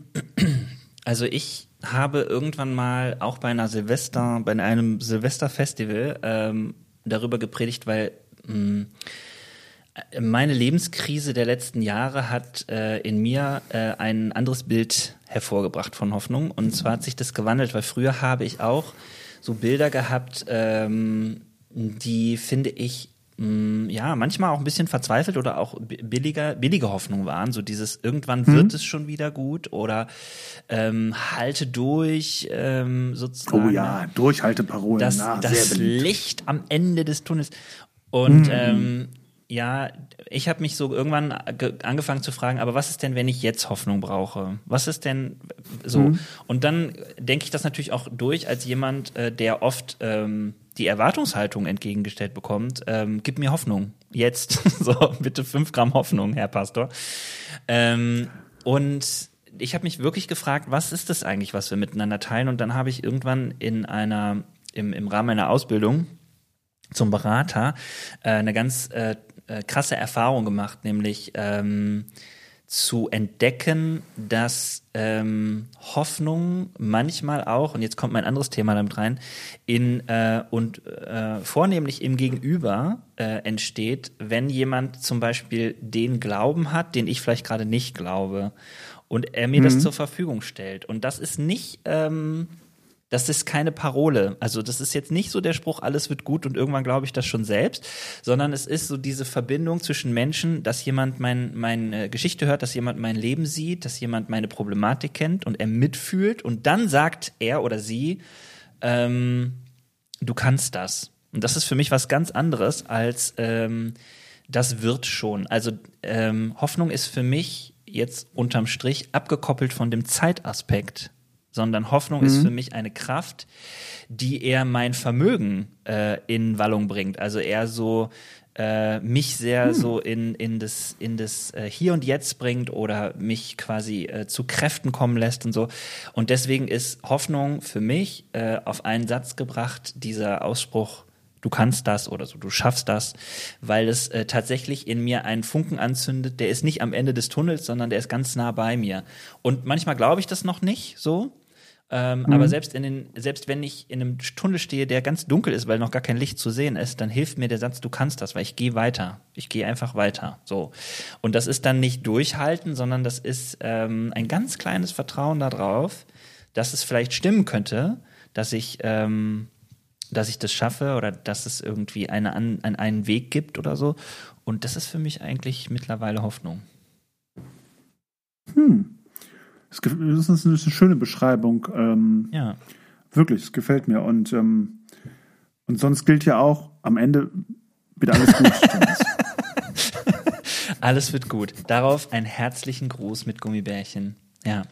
also ich habe irgendwann mal auch bei einer Silvester, bei einem Silvesterfestival ähm, darüber gepredigt, weil mh, mm, meine Lebenskrise der letzten Jahre hat äh, in mir äh, ein anderes Bild hervorgebracht von Hoffnung. Und zwar hat sich das gewandelt, weil früher habe ich auch so Bilder gehabt, ähm, die finde ich mm, ja, manchmal auch ein bisschen verzweifelt oder auch billiger, billige Hoffnung waren. So dieses, irgendwann mhm. wird es schon wieder gut oder ähm, halte durch, ähm, sozusagen. Oh ja, Durchhalteparolen. Das, Na, das Licht am Ende des Tunnels. Und mhm. ähm, ja, ich habe mich so irgendwann angefangen zu fragen, aber was ist denn, wenn ich jetzt Hoffnung brauche? Was ist denn so? Mhm. Und dann denke ich das natürlich auch durch als jemand, äh, der oft ähm, die Erwartungshaltung entgegengestellt bekommt, ähm, gib mir Hoffnung. Jetzt. so, bitte fünf Gramm Hoffnung, Herr Pastor. Ähm, und ich habe mich wirklich gefragt, was ist das eigentlich, was wir miteinander teilen? Und dann habe ich irgendwann in einer, im, im Rahmen einer Ausbildung zum Berater äh, eine ganz äh, äh, krasse Erfahrung gemacht, nämlich ähm, zu entdecken, dass ähm, Hoffnung manchmal auch, und jetzt kommt mein anderes Thema damit rein, in äh, und äh, vornehmlich im Gegenüber äh, entsteht, wenn jemand zum Beispiel den Glauben hat, den ich vielleicht gerade nicht glaube, und er mir mhm. das zur Verfügung stellt. Und das ist nicht ähm, das ist keine Parole. Also das ist jetzt nicht so der Spruch, alles wird gut und irgendwann glaube ich das schon selbst, sondern es ist so diese Verbindung zwischen Menschen, dass jemand mein, meine Geschichte hört, dass jemand mein Leben sieht, dass jemand meine Problematik kennt und er mitfühlt und dann sagt er oder sie, ähm, du kannst das. Und das ist für mich was ganz anderes als ähm, das wird schon. Also ähm, Hoffnung ist für mich jetzt unterm Strich abgekoppelt von dem Zeitaspekt sondern Hoffnung mhm. ist für mich eine Kraft, die eher mein Vermögen äh, in Wallung bringt. Also eher so äh, mich sehr mhm. so in, in das, in das äh, Hier und Jetzt bringt oder mich quasi äh, zu Kräften kommen lässt und so. Und deswegen ist Hoffnung für mich äh, auf einen Satz gebracht, dieser Ausspruch, du kannst das oder so, du schaffst das, weil es äh, tatsächlich in mir einen Funken anzündet, der ist nicht am Ende des Tunnels, sondern der ist ganz nah bei mir. Und manchmal glaube ich das noch nicht so, ähm, mhm. Aber selbst in den, selbst wenn ich in einem Tunnel stehe, der ganz dunkel ist, weil noch gar kein Licht zu sehen ist, dann hilft mir der Satz, du kannst das, weil ich gehe weiter. Ich gehe einfach weiter. So. Und das ist dann nicht durchhalten, sondern das ist ähm, ein ganz kleines Vertrauen darauf, dass es vielleicht stimmen könnte, dass ich, ähm, dass ich das schaffe oder dass es irgendwie eine, an, einen Weg gibt oder so. Und das ist für mich eigentlich mittlerweile Hoffnung. Hm. Das ist eine schöne Beschreibung. Ähm, ja. Wirklich, es gefällt mir. Und, ähm, und sonst gilt ja auch, am Ende wird alles gut. Alles wird gut. Darauf einen herzlichen Gruß mit Gummibärchen. Ja.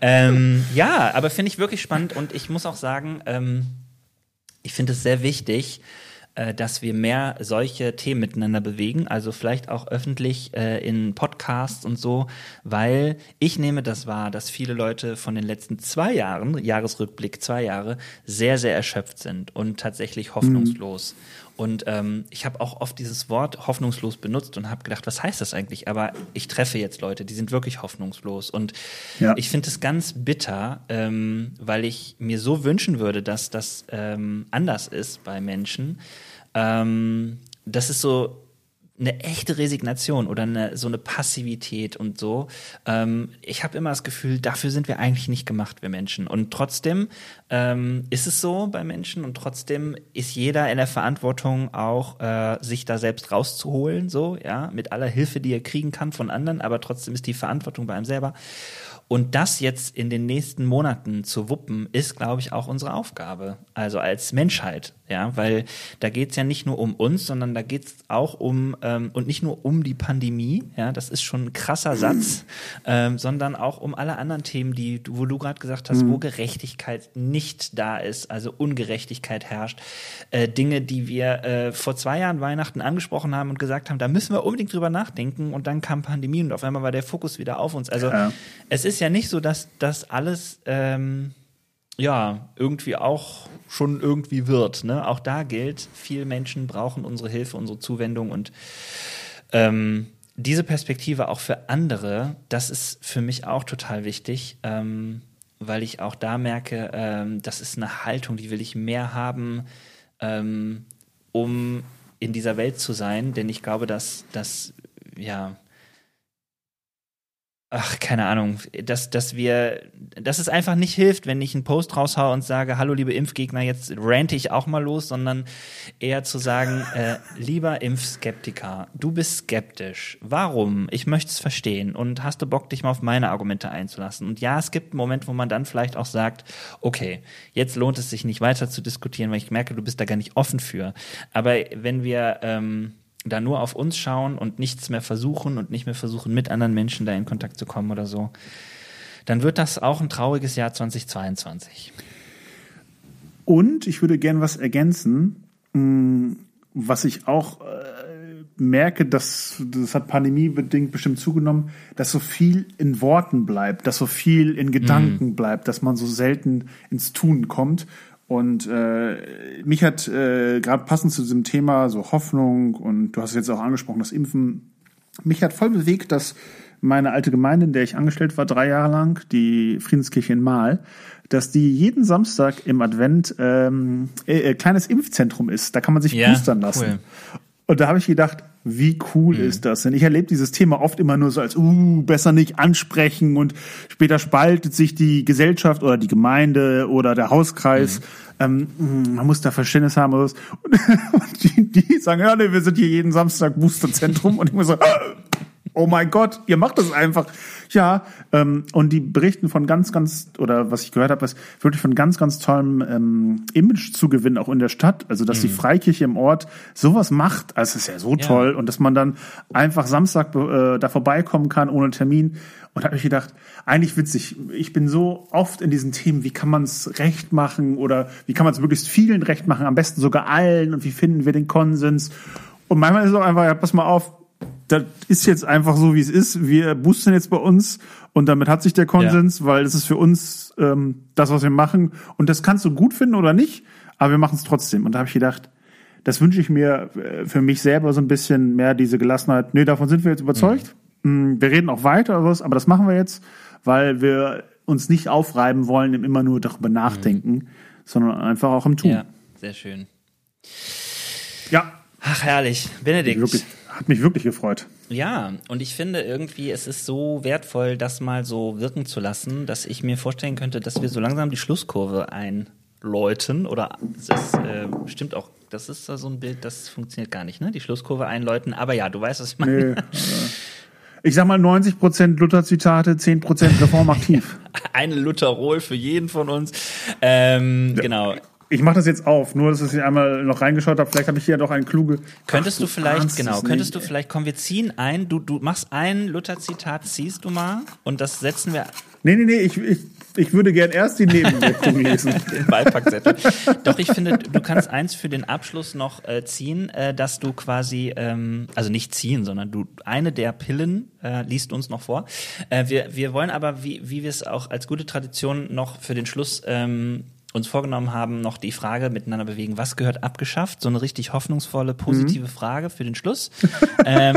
Ähm, ja, aber finde ich wirklich spannend und ich muss auch sagen, ähm, ich finde es sehr wichtig, äh, dass wir mehr solche Themen miteinander bewegen, also vielleicht auch öffentlich äh, in Podcasts und so, weil ich nehme das wahr, dass viele Leute von den letzten zwei Jahren, Jahresrückblick zwei Jahre, sehr, sehr erschöpft sind und tatsächlich hoffnungslos. Mhm. Und ähm, ich habe auch oft dieses Wort hoffnungslos benutzt und habe gedacht, was heißt das eigentlich? Aber ich treffe jetzt Leute, die sind wirklich hoffnungslos. Und ja. ich finde es ganz bitter, ähm, weil ich mir so wünschen würde, dass das ähm, anders ist bei Menschen. Ähm, das ist so eine echte Resignation oder eine, so eine Passivität und so. Ähm, ich habe immer das Gefühl, dafür sind wir eigentlich nicht gemacht, wir Menschen. Und trotzdem ähm, ist es so bei Menschen und trotzdem ist jeder in der Verantwortung auch, äh, sich da selbst rauszuholen, so, ja, mit aller Hilfe, die er kriegen kann von anderen, aber trotzdem ist die Verantwortung bei einem selber. Und das jetzt in den nächsten Monaten zu wuppen, ist, glaube ich, auch unsere Aufgabe. Also als Menschheit, ja, weil da geht es ja nicht nur um uns, sondern da geht es auch um ähm, und nicht nur um die Pandemie, ja, das ist schon ein krasser Satz, ähm, sondern auch um alle anderen Themen, die, wo du gerade gesagt hast, mhm. wo Gerechtigkeit nicht da ist, also Ungerechtigkeit herrscht, äh, Dinge, die wir äh, vor zwei Jahren Weihnachten angesprochen haben und gesagt haben, da müssen wir unbedingt drüber nachdenken und dann kam Pandemie und auf einmal war der Fokus wieder auf uns. Also ja. es ist ja nicht so, dass das alles ähm, ja irgendwie auch schon irgendwie wird. Ne? Auch da gilt, viele Menschen brauchen unsere Hilfe, unsere Zuwendung und ähm, diese Perspektive auch für andere, das ist für mich auch total wichtig, ähm, weil ich auch da merke, ähm, das ist eine Haltung, die will ich mehr haben, ähm, um in dieser Welt zu sein, denn ich glaube, dass, dass ja, ach, keine Ahnung, dass, dass wir, dass es einfach nicht hilft, wenn ich einen Post raushaue und sage, hallo liebe Impfgegner, jetzt rante ich auch mal los, sondern eher zu sagen, äh, lieber Impfskeptiker, du bist skeptisch. Warum? Ich möchte es verstehen und hast du Bock, dich mal auf meine Argumente einzulassen? Und ja, es gibt einen Moment, wo man dann vielleicht auch sagt, okay, jetzt lohnt es sich nicht weiter zu diskutieren, weil ich merke, du bist da gar nicht offen für. Aber wenn wir, ähm, da nur auf uns schauen und nichts mehr versuchen und nicht mehr versuchen, mit anderen Menschen da in Kontakt zu kommen oder so, dann wird das auch ein trauriges Jahr 2022. Und ich würde gern was ergänzen, mm, was ich auch äh, merke, dass das hat pandemiebedingt bestimmt zugenommen, dass so viel in Worten bleibt, dass so viel in Gedanken mm. bleibt, dass man so selten ins Tun kommt. Und äh, mich hat äh, gerade passend zu diesem Thema so Hoffnung und du hast jetzt auch angesprochen, das Impfen, mich hat voll bewegt, dass meine alte Gemeinde, in der ich angestellt war, drei Jahre lang, die Friedenskirche in Mahl, dass die jeden Samstag im Advent ähm, äh, äh, kleines Impfzentrum ist. Da kann man sich ja, boostern lassen. Cool. Und da habe ich gedacht, wie cool mhm. ist das denn? Ich erlebe dieses Thema oft immer nur so als, uh, besser nicht ansprechen und später spaltet sich die Gesellschaft oder die Gemeinde oder der Hauskreis. Mhm. Ähm, man muss da Verständnis haben. Und, und die, die, sagen, ja, nee, wir sind hier jeden Samstag Boosterzentrum. Und ich muss so, oh mein Gott, ihr macht das einfach. Ja, ähm, und die berichten von ganz, ganz, oder was ich gehört habe, ist wirklich von ganz, ganz tollem ähm, Image-Zugewinn auch in der Stadt. Also, dass mhm. die Freikirche im Ort sowas macht, also ist ja so ja. toll. Und dass man dann einfach Samstag äh, da vorbeikommen kann ohne Termin. Und da habe ich gedacht, eigentlich witzig, ich bin so oft in diesen Themen, wie kann man es recht machen oder wie kann man es möglichst vielen recht machen, am besten sogar allen und wie finden wir den Konsens. Und manchmal ist es auch einfach, ja, pass mal auf, das ist jetzt einfach so, wie es ist. Wir boostern jetzt bei uns und damit hat sich der Konsens, ja. weil das ist für uns ähm, das, was wir machen. Und das kannst du gut finden oder nicht, aber wir machen es trotzdem. Und da habe ich gedacht, das wünsche ich mir äh, für mich selber so ein bisschen mehr diese Gelassenheit. Nee, davon sind wir jetzt überzeugt. Mhm. Wir reden auch weiter oder was, aber das machen wir jetzt, weil wir uns nicht aufreiben wollen, immer nur darüber nachdenken, mhm. sondern einfach auch im Tun. Ja, sehr schön. Ja. Ach, herrlich. Benedikt. Wirklich. Hat mich wirklich gefreut. Ja, und ich finde irgendwie, es ist so wertvoll, das mal so wirken zu lassen, dass ich mir vorstellen könnte, dass wir so langsam die Schlusskurve einläuten. Oder das äh, stimmt auch, das ist so ein Bild, das funktioniert gar nicht, ne? Die Schlusskurve einläuten. Aber ja, du weißt, was ich meine. Nee, ich sag mal 90 Luther-Zitate, 10% Reformaktiv. Eine Lutherol für jeden von uns. Ähm, ja. Genau. Ich mache das jetzt auf, nur dass ich einmal noch reingeschaut habe. Vielleicht habe ich hier doch eine kluge. Könntest Ach, du vielleicht, genau, es könntest nicht. du vielleicht, komm, wir ziehen ein, du, du machst ein Luther-Zitat, ziehst du mal und das setzen wir Nee, nee, nee, ich, ich, ich würde gern erst die Nebenwirkungen lesen. den Beipackzettel. Doch, ich finde, du kannst eins für den Abschluss noch äh, ziehen, äh, dass du quasi, ähm, also nicht ziehen, sondern du eine der Pillen äh, liest uns noch vor. Äh, wir, wir wollen aber, wie, wie wir es auch als gute Tradition noch für den Schluss ähm, uns vorgenommen haben, noch die Frage miteinander bewegen, was gehört abgeschafft? So eine richtig hoffnungsvolle, positive Frage für den Schluss. ähm,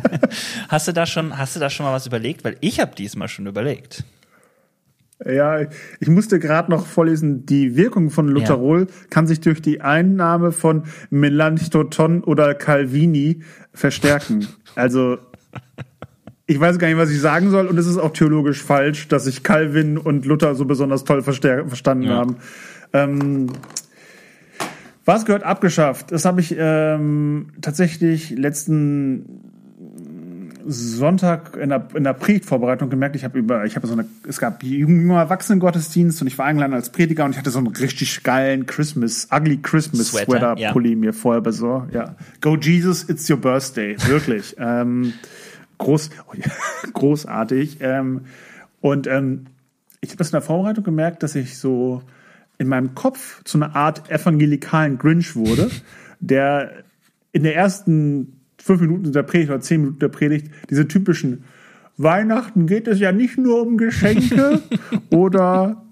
hast du da schon, hast du da schon mal was überlegt? Weil ich habe diesmal schon überlegt. Ja, ich musste gerade noch vorlesen, die Wirkung von Lutherol kann sich durch die Einnahme von Melanchthon oder Calvini verstärken. Also ich weiß gar nicht, was ich sagen soll und es ist auch theologisch falsch, dass sich Calvin und Luther so besonders toll verstanden Ja. haben. Ähm, was gehört abgeschafft? Das habe ich ähm, tatsächlich letzten Sonntag in der, in der Predigtvorbereitung gemerkt, ich habe über, ich habe so eine, es gab junger Erwachsenengottesdienst und ich war eingeladen als Prediger und ich hatte so einen richtig geilen Christmas, ugly Christmas Sweater, Sweater, ja. Pulli mir vorher besorgt. Ja. Go Jesus, it's your birthday. Wirklich. ähm, groß, großartig. Ähm, und ähm, ich habe das in der Vorbereitung gemerkt, dass ich so in meinem Kopf zu einer Art evangelikalen Grinch wurde, der in der ersten fünf Minuten der Predigt oder zehn Minuten der Predigt diese typischen Weihnachten geht es ja nicht nur um Geschenke oder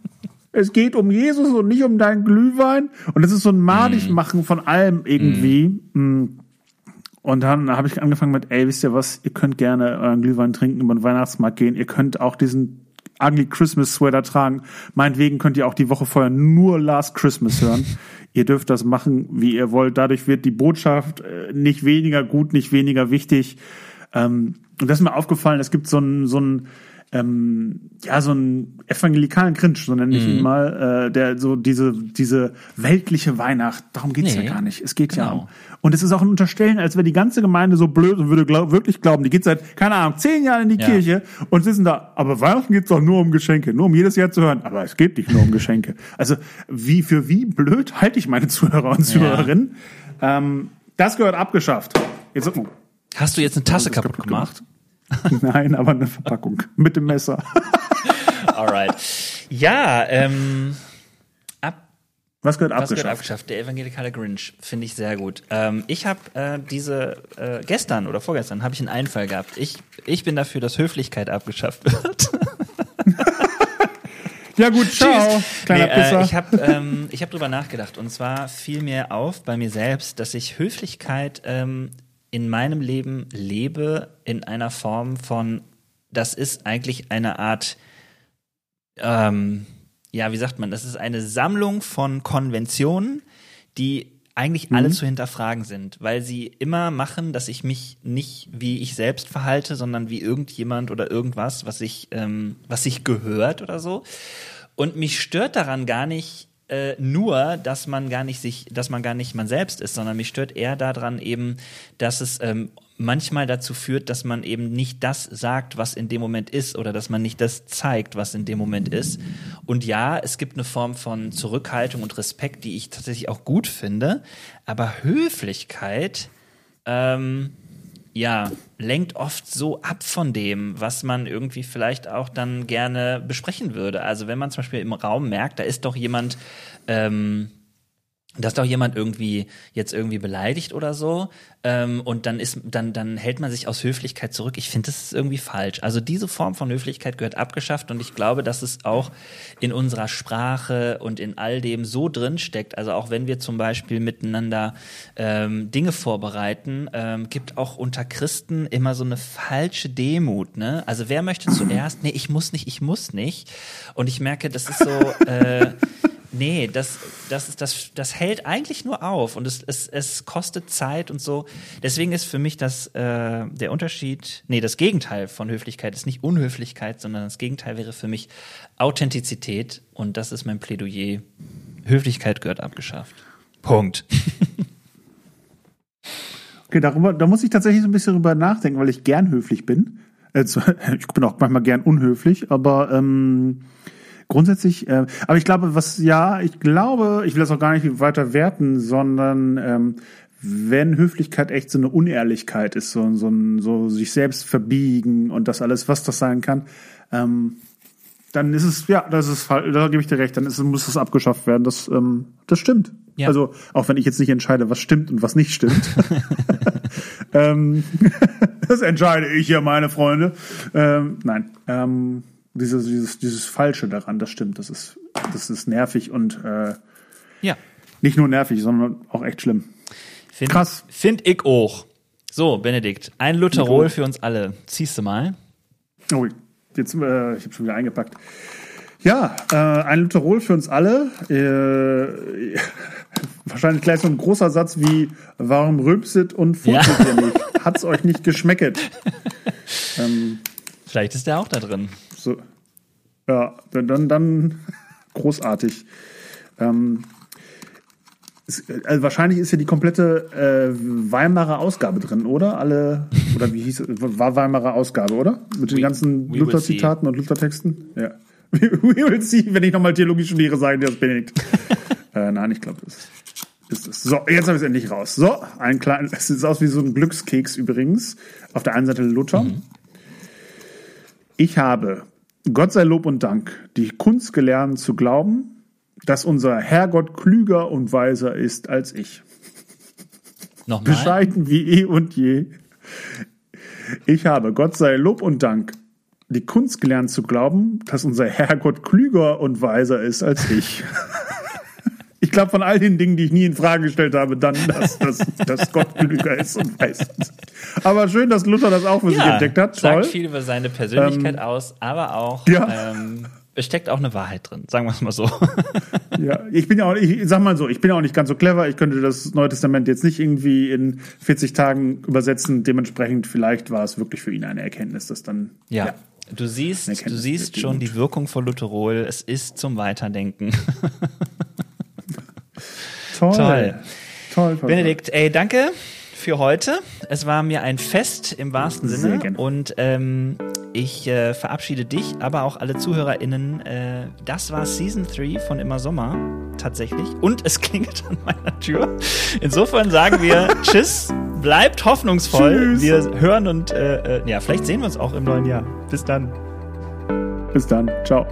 es geht um Jesus und nicht um deinen Glühwein. Und es ist so ein Madigmachen von allem irgendwie. Mm. Und dann habe ich angefangen mit, ey, wisst ihr was, ihr könnt gerne euren Glühwein trinken, über den Weihnachtsmarkt gehen. Ihr könnt auch diesen ugly Christmas Sweater tragen. Meinetwegen könnt ihr auch die Woche vorher nur Last Christmas hören. ihr dürft das machen, wie ihr wollt. Dadurch wird die Botschaft äh, nicht weniger gut, nicht weniger wichtig. Ähm, und das ist mir aufgefallen, es gibt so einen, so einen, ähm, ja, so einen evangelikalen Cringe, so nenne ich ihn mal, äh, der so diese, diese weltliche Weihnacht, darum geht's Nee, ja gar nicht. Es geht ja genau. um. Und es ist auch ein Unterstellen, als wäre die ganze Gemeinde so blöd und würde glaub, wirklich glauben, die geht seit, keine Ahnung, zehn Jahren in die Ja. Kirche und sitzen da, aber Weihnachten geht's doch nur um Geschenke, nur um jedes Jahr zu hören. Aber es geht nicht nur um Geschenke. Also wie für wie blöd halte ich meine Zuhörer und Zuhörerinnen. Ähm, das gehört abgeschafft. Jetzt, oh, Hast du jetzt eine Tasse ist kaputt gemacht? Nein, aber eine Verpackung mit dem Messer. Alright. Ja, ähm, ab, Was gehört was gehört abgeschafft? abgeschafft? Der evangelikale Grinch finde ich sehr gut. Ähm, ich habe äh, diese äh, gestern oder vorgestern habe ich einen Einfall gehabt. Ich ich bin dafür, dass Höflichkeit abgeschafft wird. Ja gut, ciao, kleiner Nee, äh, Pisser. ich habe ähm, ich hab drüber nachgedacht und zwar fiel mir auf bei mir selbst, dass ich Höflichkeit ähm, in meinem Leben lebe in einer Form von, das ist eigentlich eine Art, ähm, ja, wie sagt man, das ist eine Sammlung von Konventionen, die eigentlich alle zu hinterfragen sind, weil sie immer machen, dass ich mich nicht wie ich selbst verhalte, sondern wie irgendjemand oder irgendwas, was ich, ähm, was sich gehört oder so. Und mich stört daran gar nicht äh, nur, dass man gar nicht sich, dass man gar nicht man selbst ist, sondern mich stört eher daran eben, dass es ähm, manchmal dazu führt, dass man eben nicht das sagt, was in dem Moment ist, oder dass man nicht das zeigt, was in dem Moment ist. Und ja, es gibt eine Form von Zurückhaltung und Respekt, die ich tatsächlich auch gut finde, aber Höflichkeit ähm, ja, lenkt oft so ab von dem, was man irgendwie vielleicht auch dann gerne besprechen würde. Also wenn man zum Beispiel im Raum merkt, da ist doch jemand, ähm, da ist doch jemand irgendwie jetzt irgendwie beleidigt oder so ähm, und dann ist dann dann hält man sich aus Höflichkeit zurück. Ich finde, das ist irgendwie falsch. Also diese Form von Höflichkeit gehört abgeschafft und ich glaube, dass es auch in unserer Sprache und in all dem so drin steckt. Also auch wenn wir zum Beispiel miteinander ähm, Dinge vorbereiten, ähm, gibt auch unter Christen immer so eine falsche Demut. Ne? Also wer möchte zuerst? Nee, ich muss nicht, ich muss nicht. Und ich merke, das ist so. Äh, Nee, das, das, das, das hält eigentlich nur auf und es, es, es kostet Zeit und so. Deswegen ist für mich das äh, der Unterschied, nee, das Gegenteil von Höflichkeit ist nicht Unhöflichkeit, sondern das Gegenteil wäre für mich Authentizität und das ist mein Plädoyer. Höflichkeit gehört abgeschafft. Punkt. Okay, darüber, da muss ich tatsächlich so ein bisschen drüber nachdenken, weil ich gern höflich bin. Zu- Ich bin auch manchmal gern unhöflich, aber ähm, grundsätzlich, äh, aber ich glaube, was ja, ich glaube, ich will das auch gar nicht weiter werten, sondern ähm, wenn Höflichkeit echt so eine Unehrlichkeit ist, so, so, ein, so sich selbst verbiegen und das alles, was das sein kann, ähm, dann ist es, ja, das ist da gebe ich dir recht, dann ist, muss das abgeschafft werden. Das, ähm, das stimmt. Ja. Also, auch wenn ich jetzt nicht entscheide, was stimmt und was nicht stimmt. ähm, das entscheide ich ja, meine Freunde. Ähm, nein. Ähm, dieses, dieses, dieses Falsche daran, das stimmt. Das ist, das ist nervig und äh, ja. nicht nur nervig, sondern auch echt schlimm. Find, Krass. Find ich auch. So, Benedikt, ein Lutherol für uns alle. Ziehst du mal. Oh, jetzt, äh, ich habe schon wieder eingepackt. Ja, äh, ein Lutherol für uns alle. Äh, wahrscheinlich gleich so ein großer Satz wie, warum rülpset und furzelt ja. ihr nicht? Hat's euch nicht geschmecket? ähm, Vielleicht ist der auch da drin. So, ja, dann, dann großartig. Ähm, also wahrscheinlich ist ja die komplette äh, Weimarer Ausgabe drin, oder? Alle, oder wie hieß es? War Weimarer Ausgabe, oder? Mit den we, ganzen Luther-Zitaten und Luther-Texten? Ja. We will see, wenn ich nochmal theologie studiere, sagen die das Benedikt. äh, nein, ich glaube, das ist es. So, jetzt habe ich es endlich raus. So, ein kleines, es sieht aus wie so ein Glückskeks übrigens. Auf der einen Seite Luther. Mhm. Ich habe, Gott sei Lob und Dank, die Kunst gelernt zu glauben, dass unser Herrgott klüger und weiser ist als ich. Nochmal? Bescheiden wie eh und je. Ich habe, Gott sei Lob und Dank, die Kunst gelernt zu glauben, dass unser Herrgott klüger und weiser ist als ich. Ich glaube, von all den Dingen, die ich nie in Frage gestellt habe, dann, dass, dass, dass Gott klüger ist und weiß. Aber schön, dass Luther das auch für ja, sich entdeckt hat. Toll. Sagt viel über seine Persönlichkeit ähm, aus, aber auch ja. ähm, es steckt auch eine Wahrheit drin, sagen wir es mal so. Ja, ich bin ja auch, ich sag mal so, ich bin ja auch nicht ganz so clever. Ich könnte das Neue Testament jetzt nicht irgendwie in 40 Tagen übersetzen. Dementsprechend, vielleicht war es wirklich für ihn eine Erkenntnis, dass dann. Ja. ja du siehst, du siehst schon die Wirkung von Lutherol. Es ist zum Weiterdenken. toll. Toll. Toll, toll. Benedikt, ey, danke für heute. Es war mir ein Fest im wahrsten Sinne. Und ähm, ich äh, verabschiede dich, aber auch alle ZuhörerInnen. Äh, das war Season 3 von Immer Sommer tatsächlich. Und es klingelt an meiner Tür. Insofern sagen wir Tschüss, bleibt hoffnungsvoll. Tschüss. Wir hören und äh, äh, ja, vielleicht sehen wir uns auch im neuen Jahr. Bis dann. Bis dann. Ciao.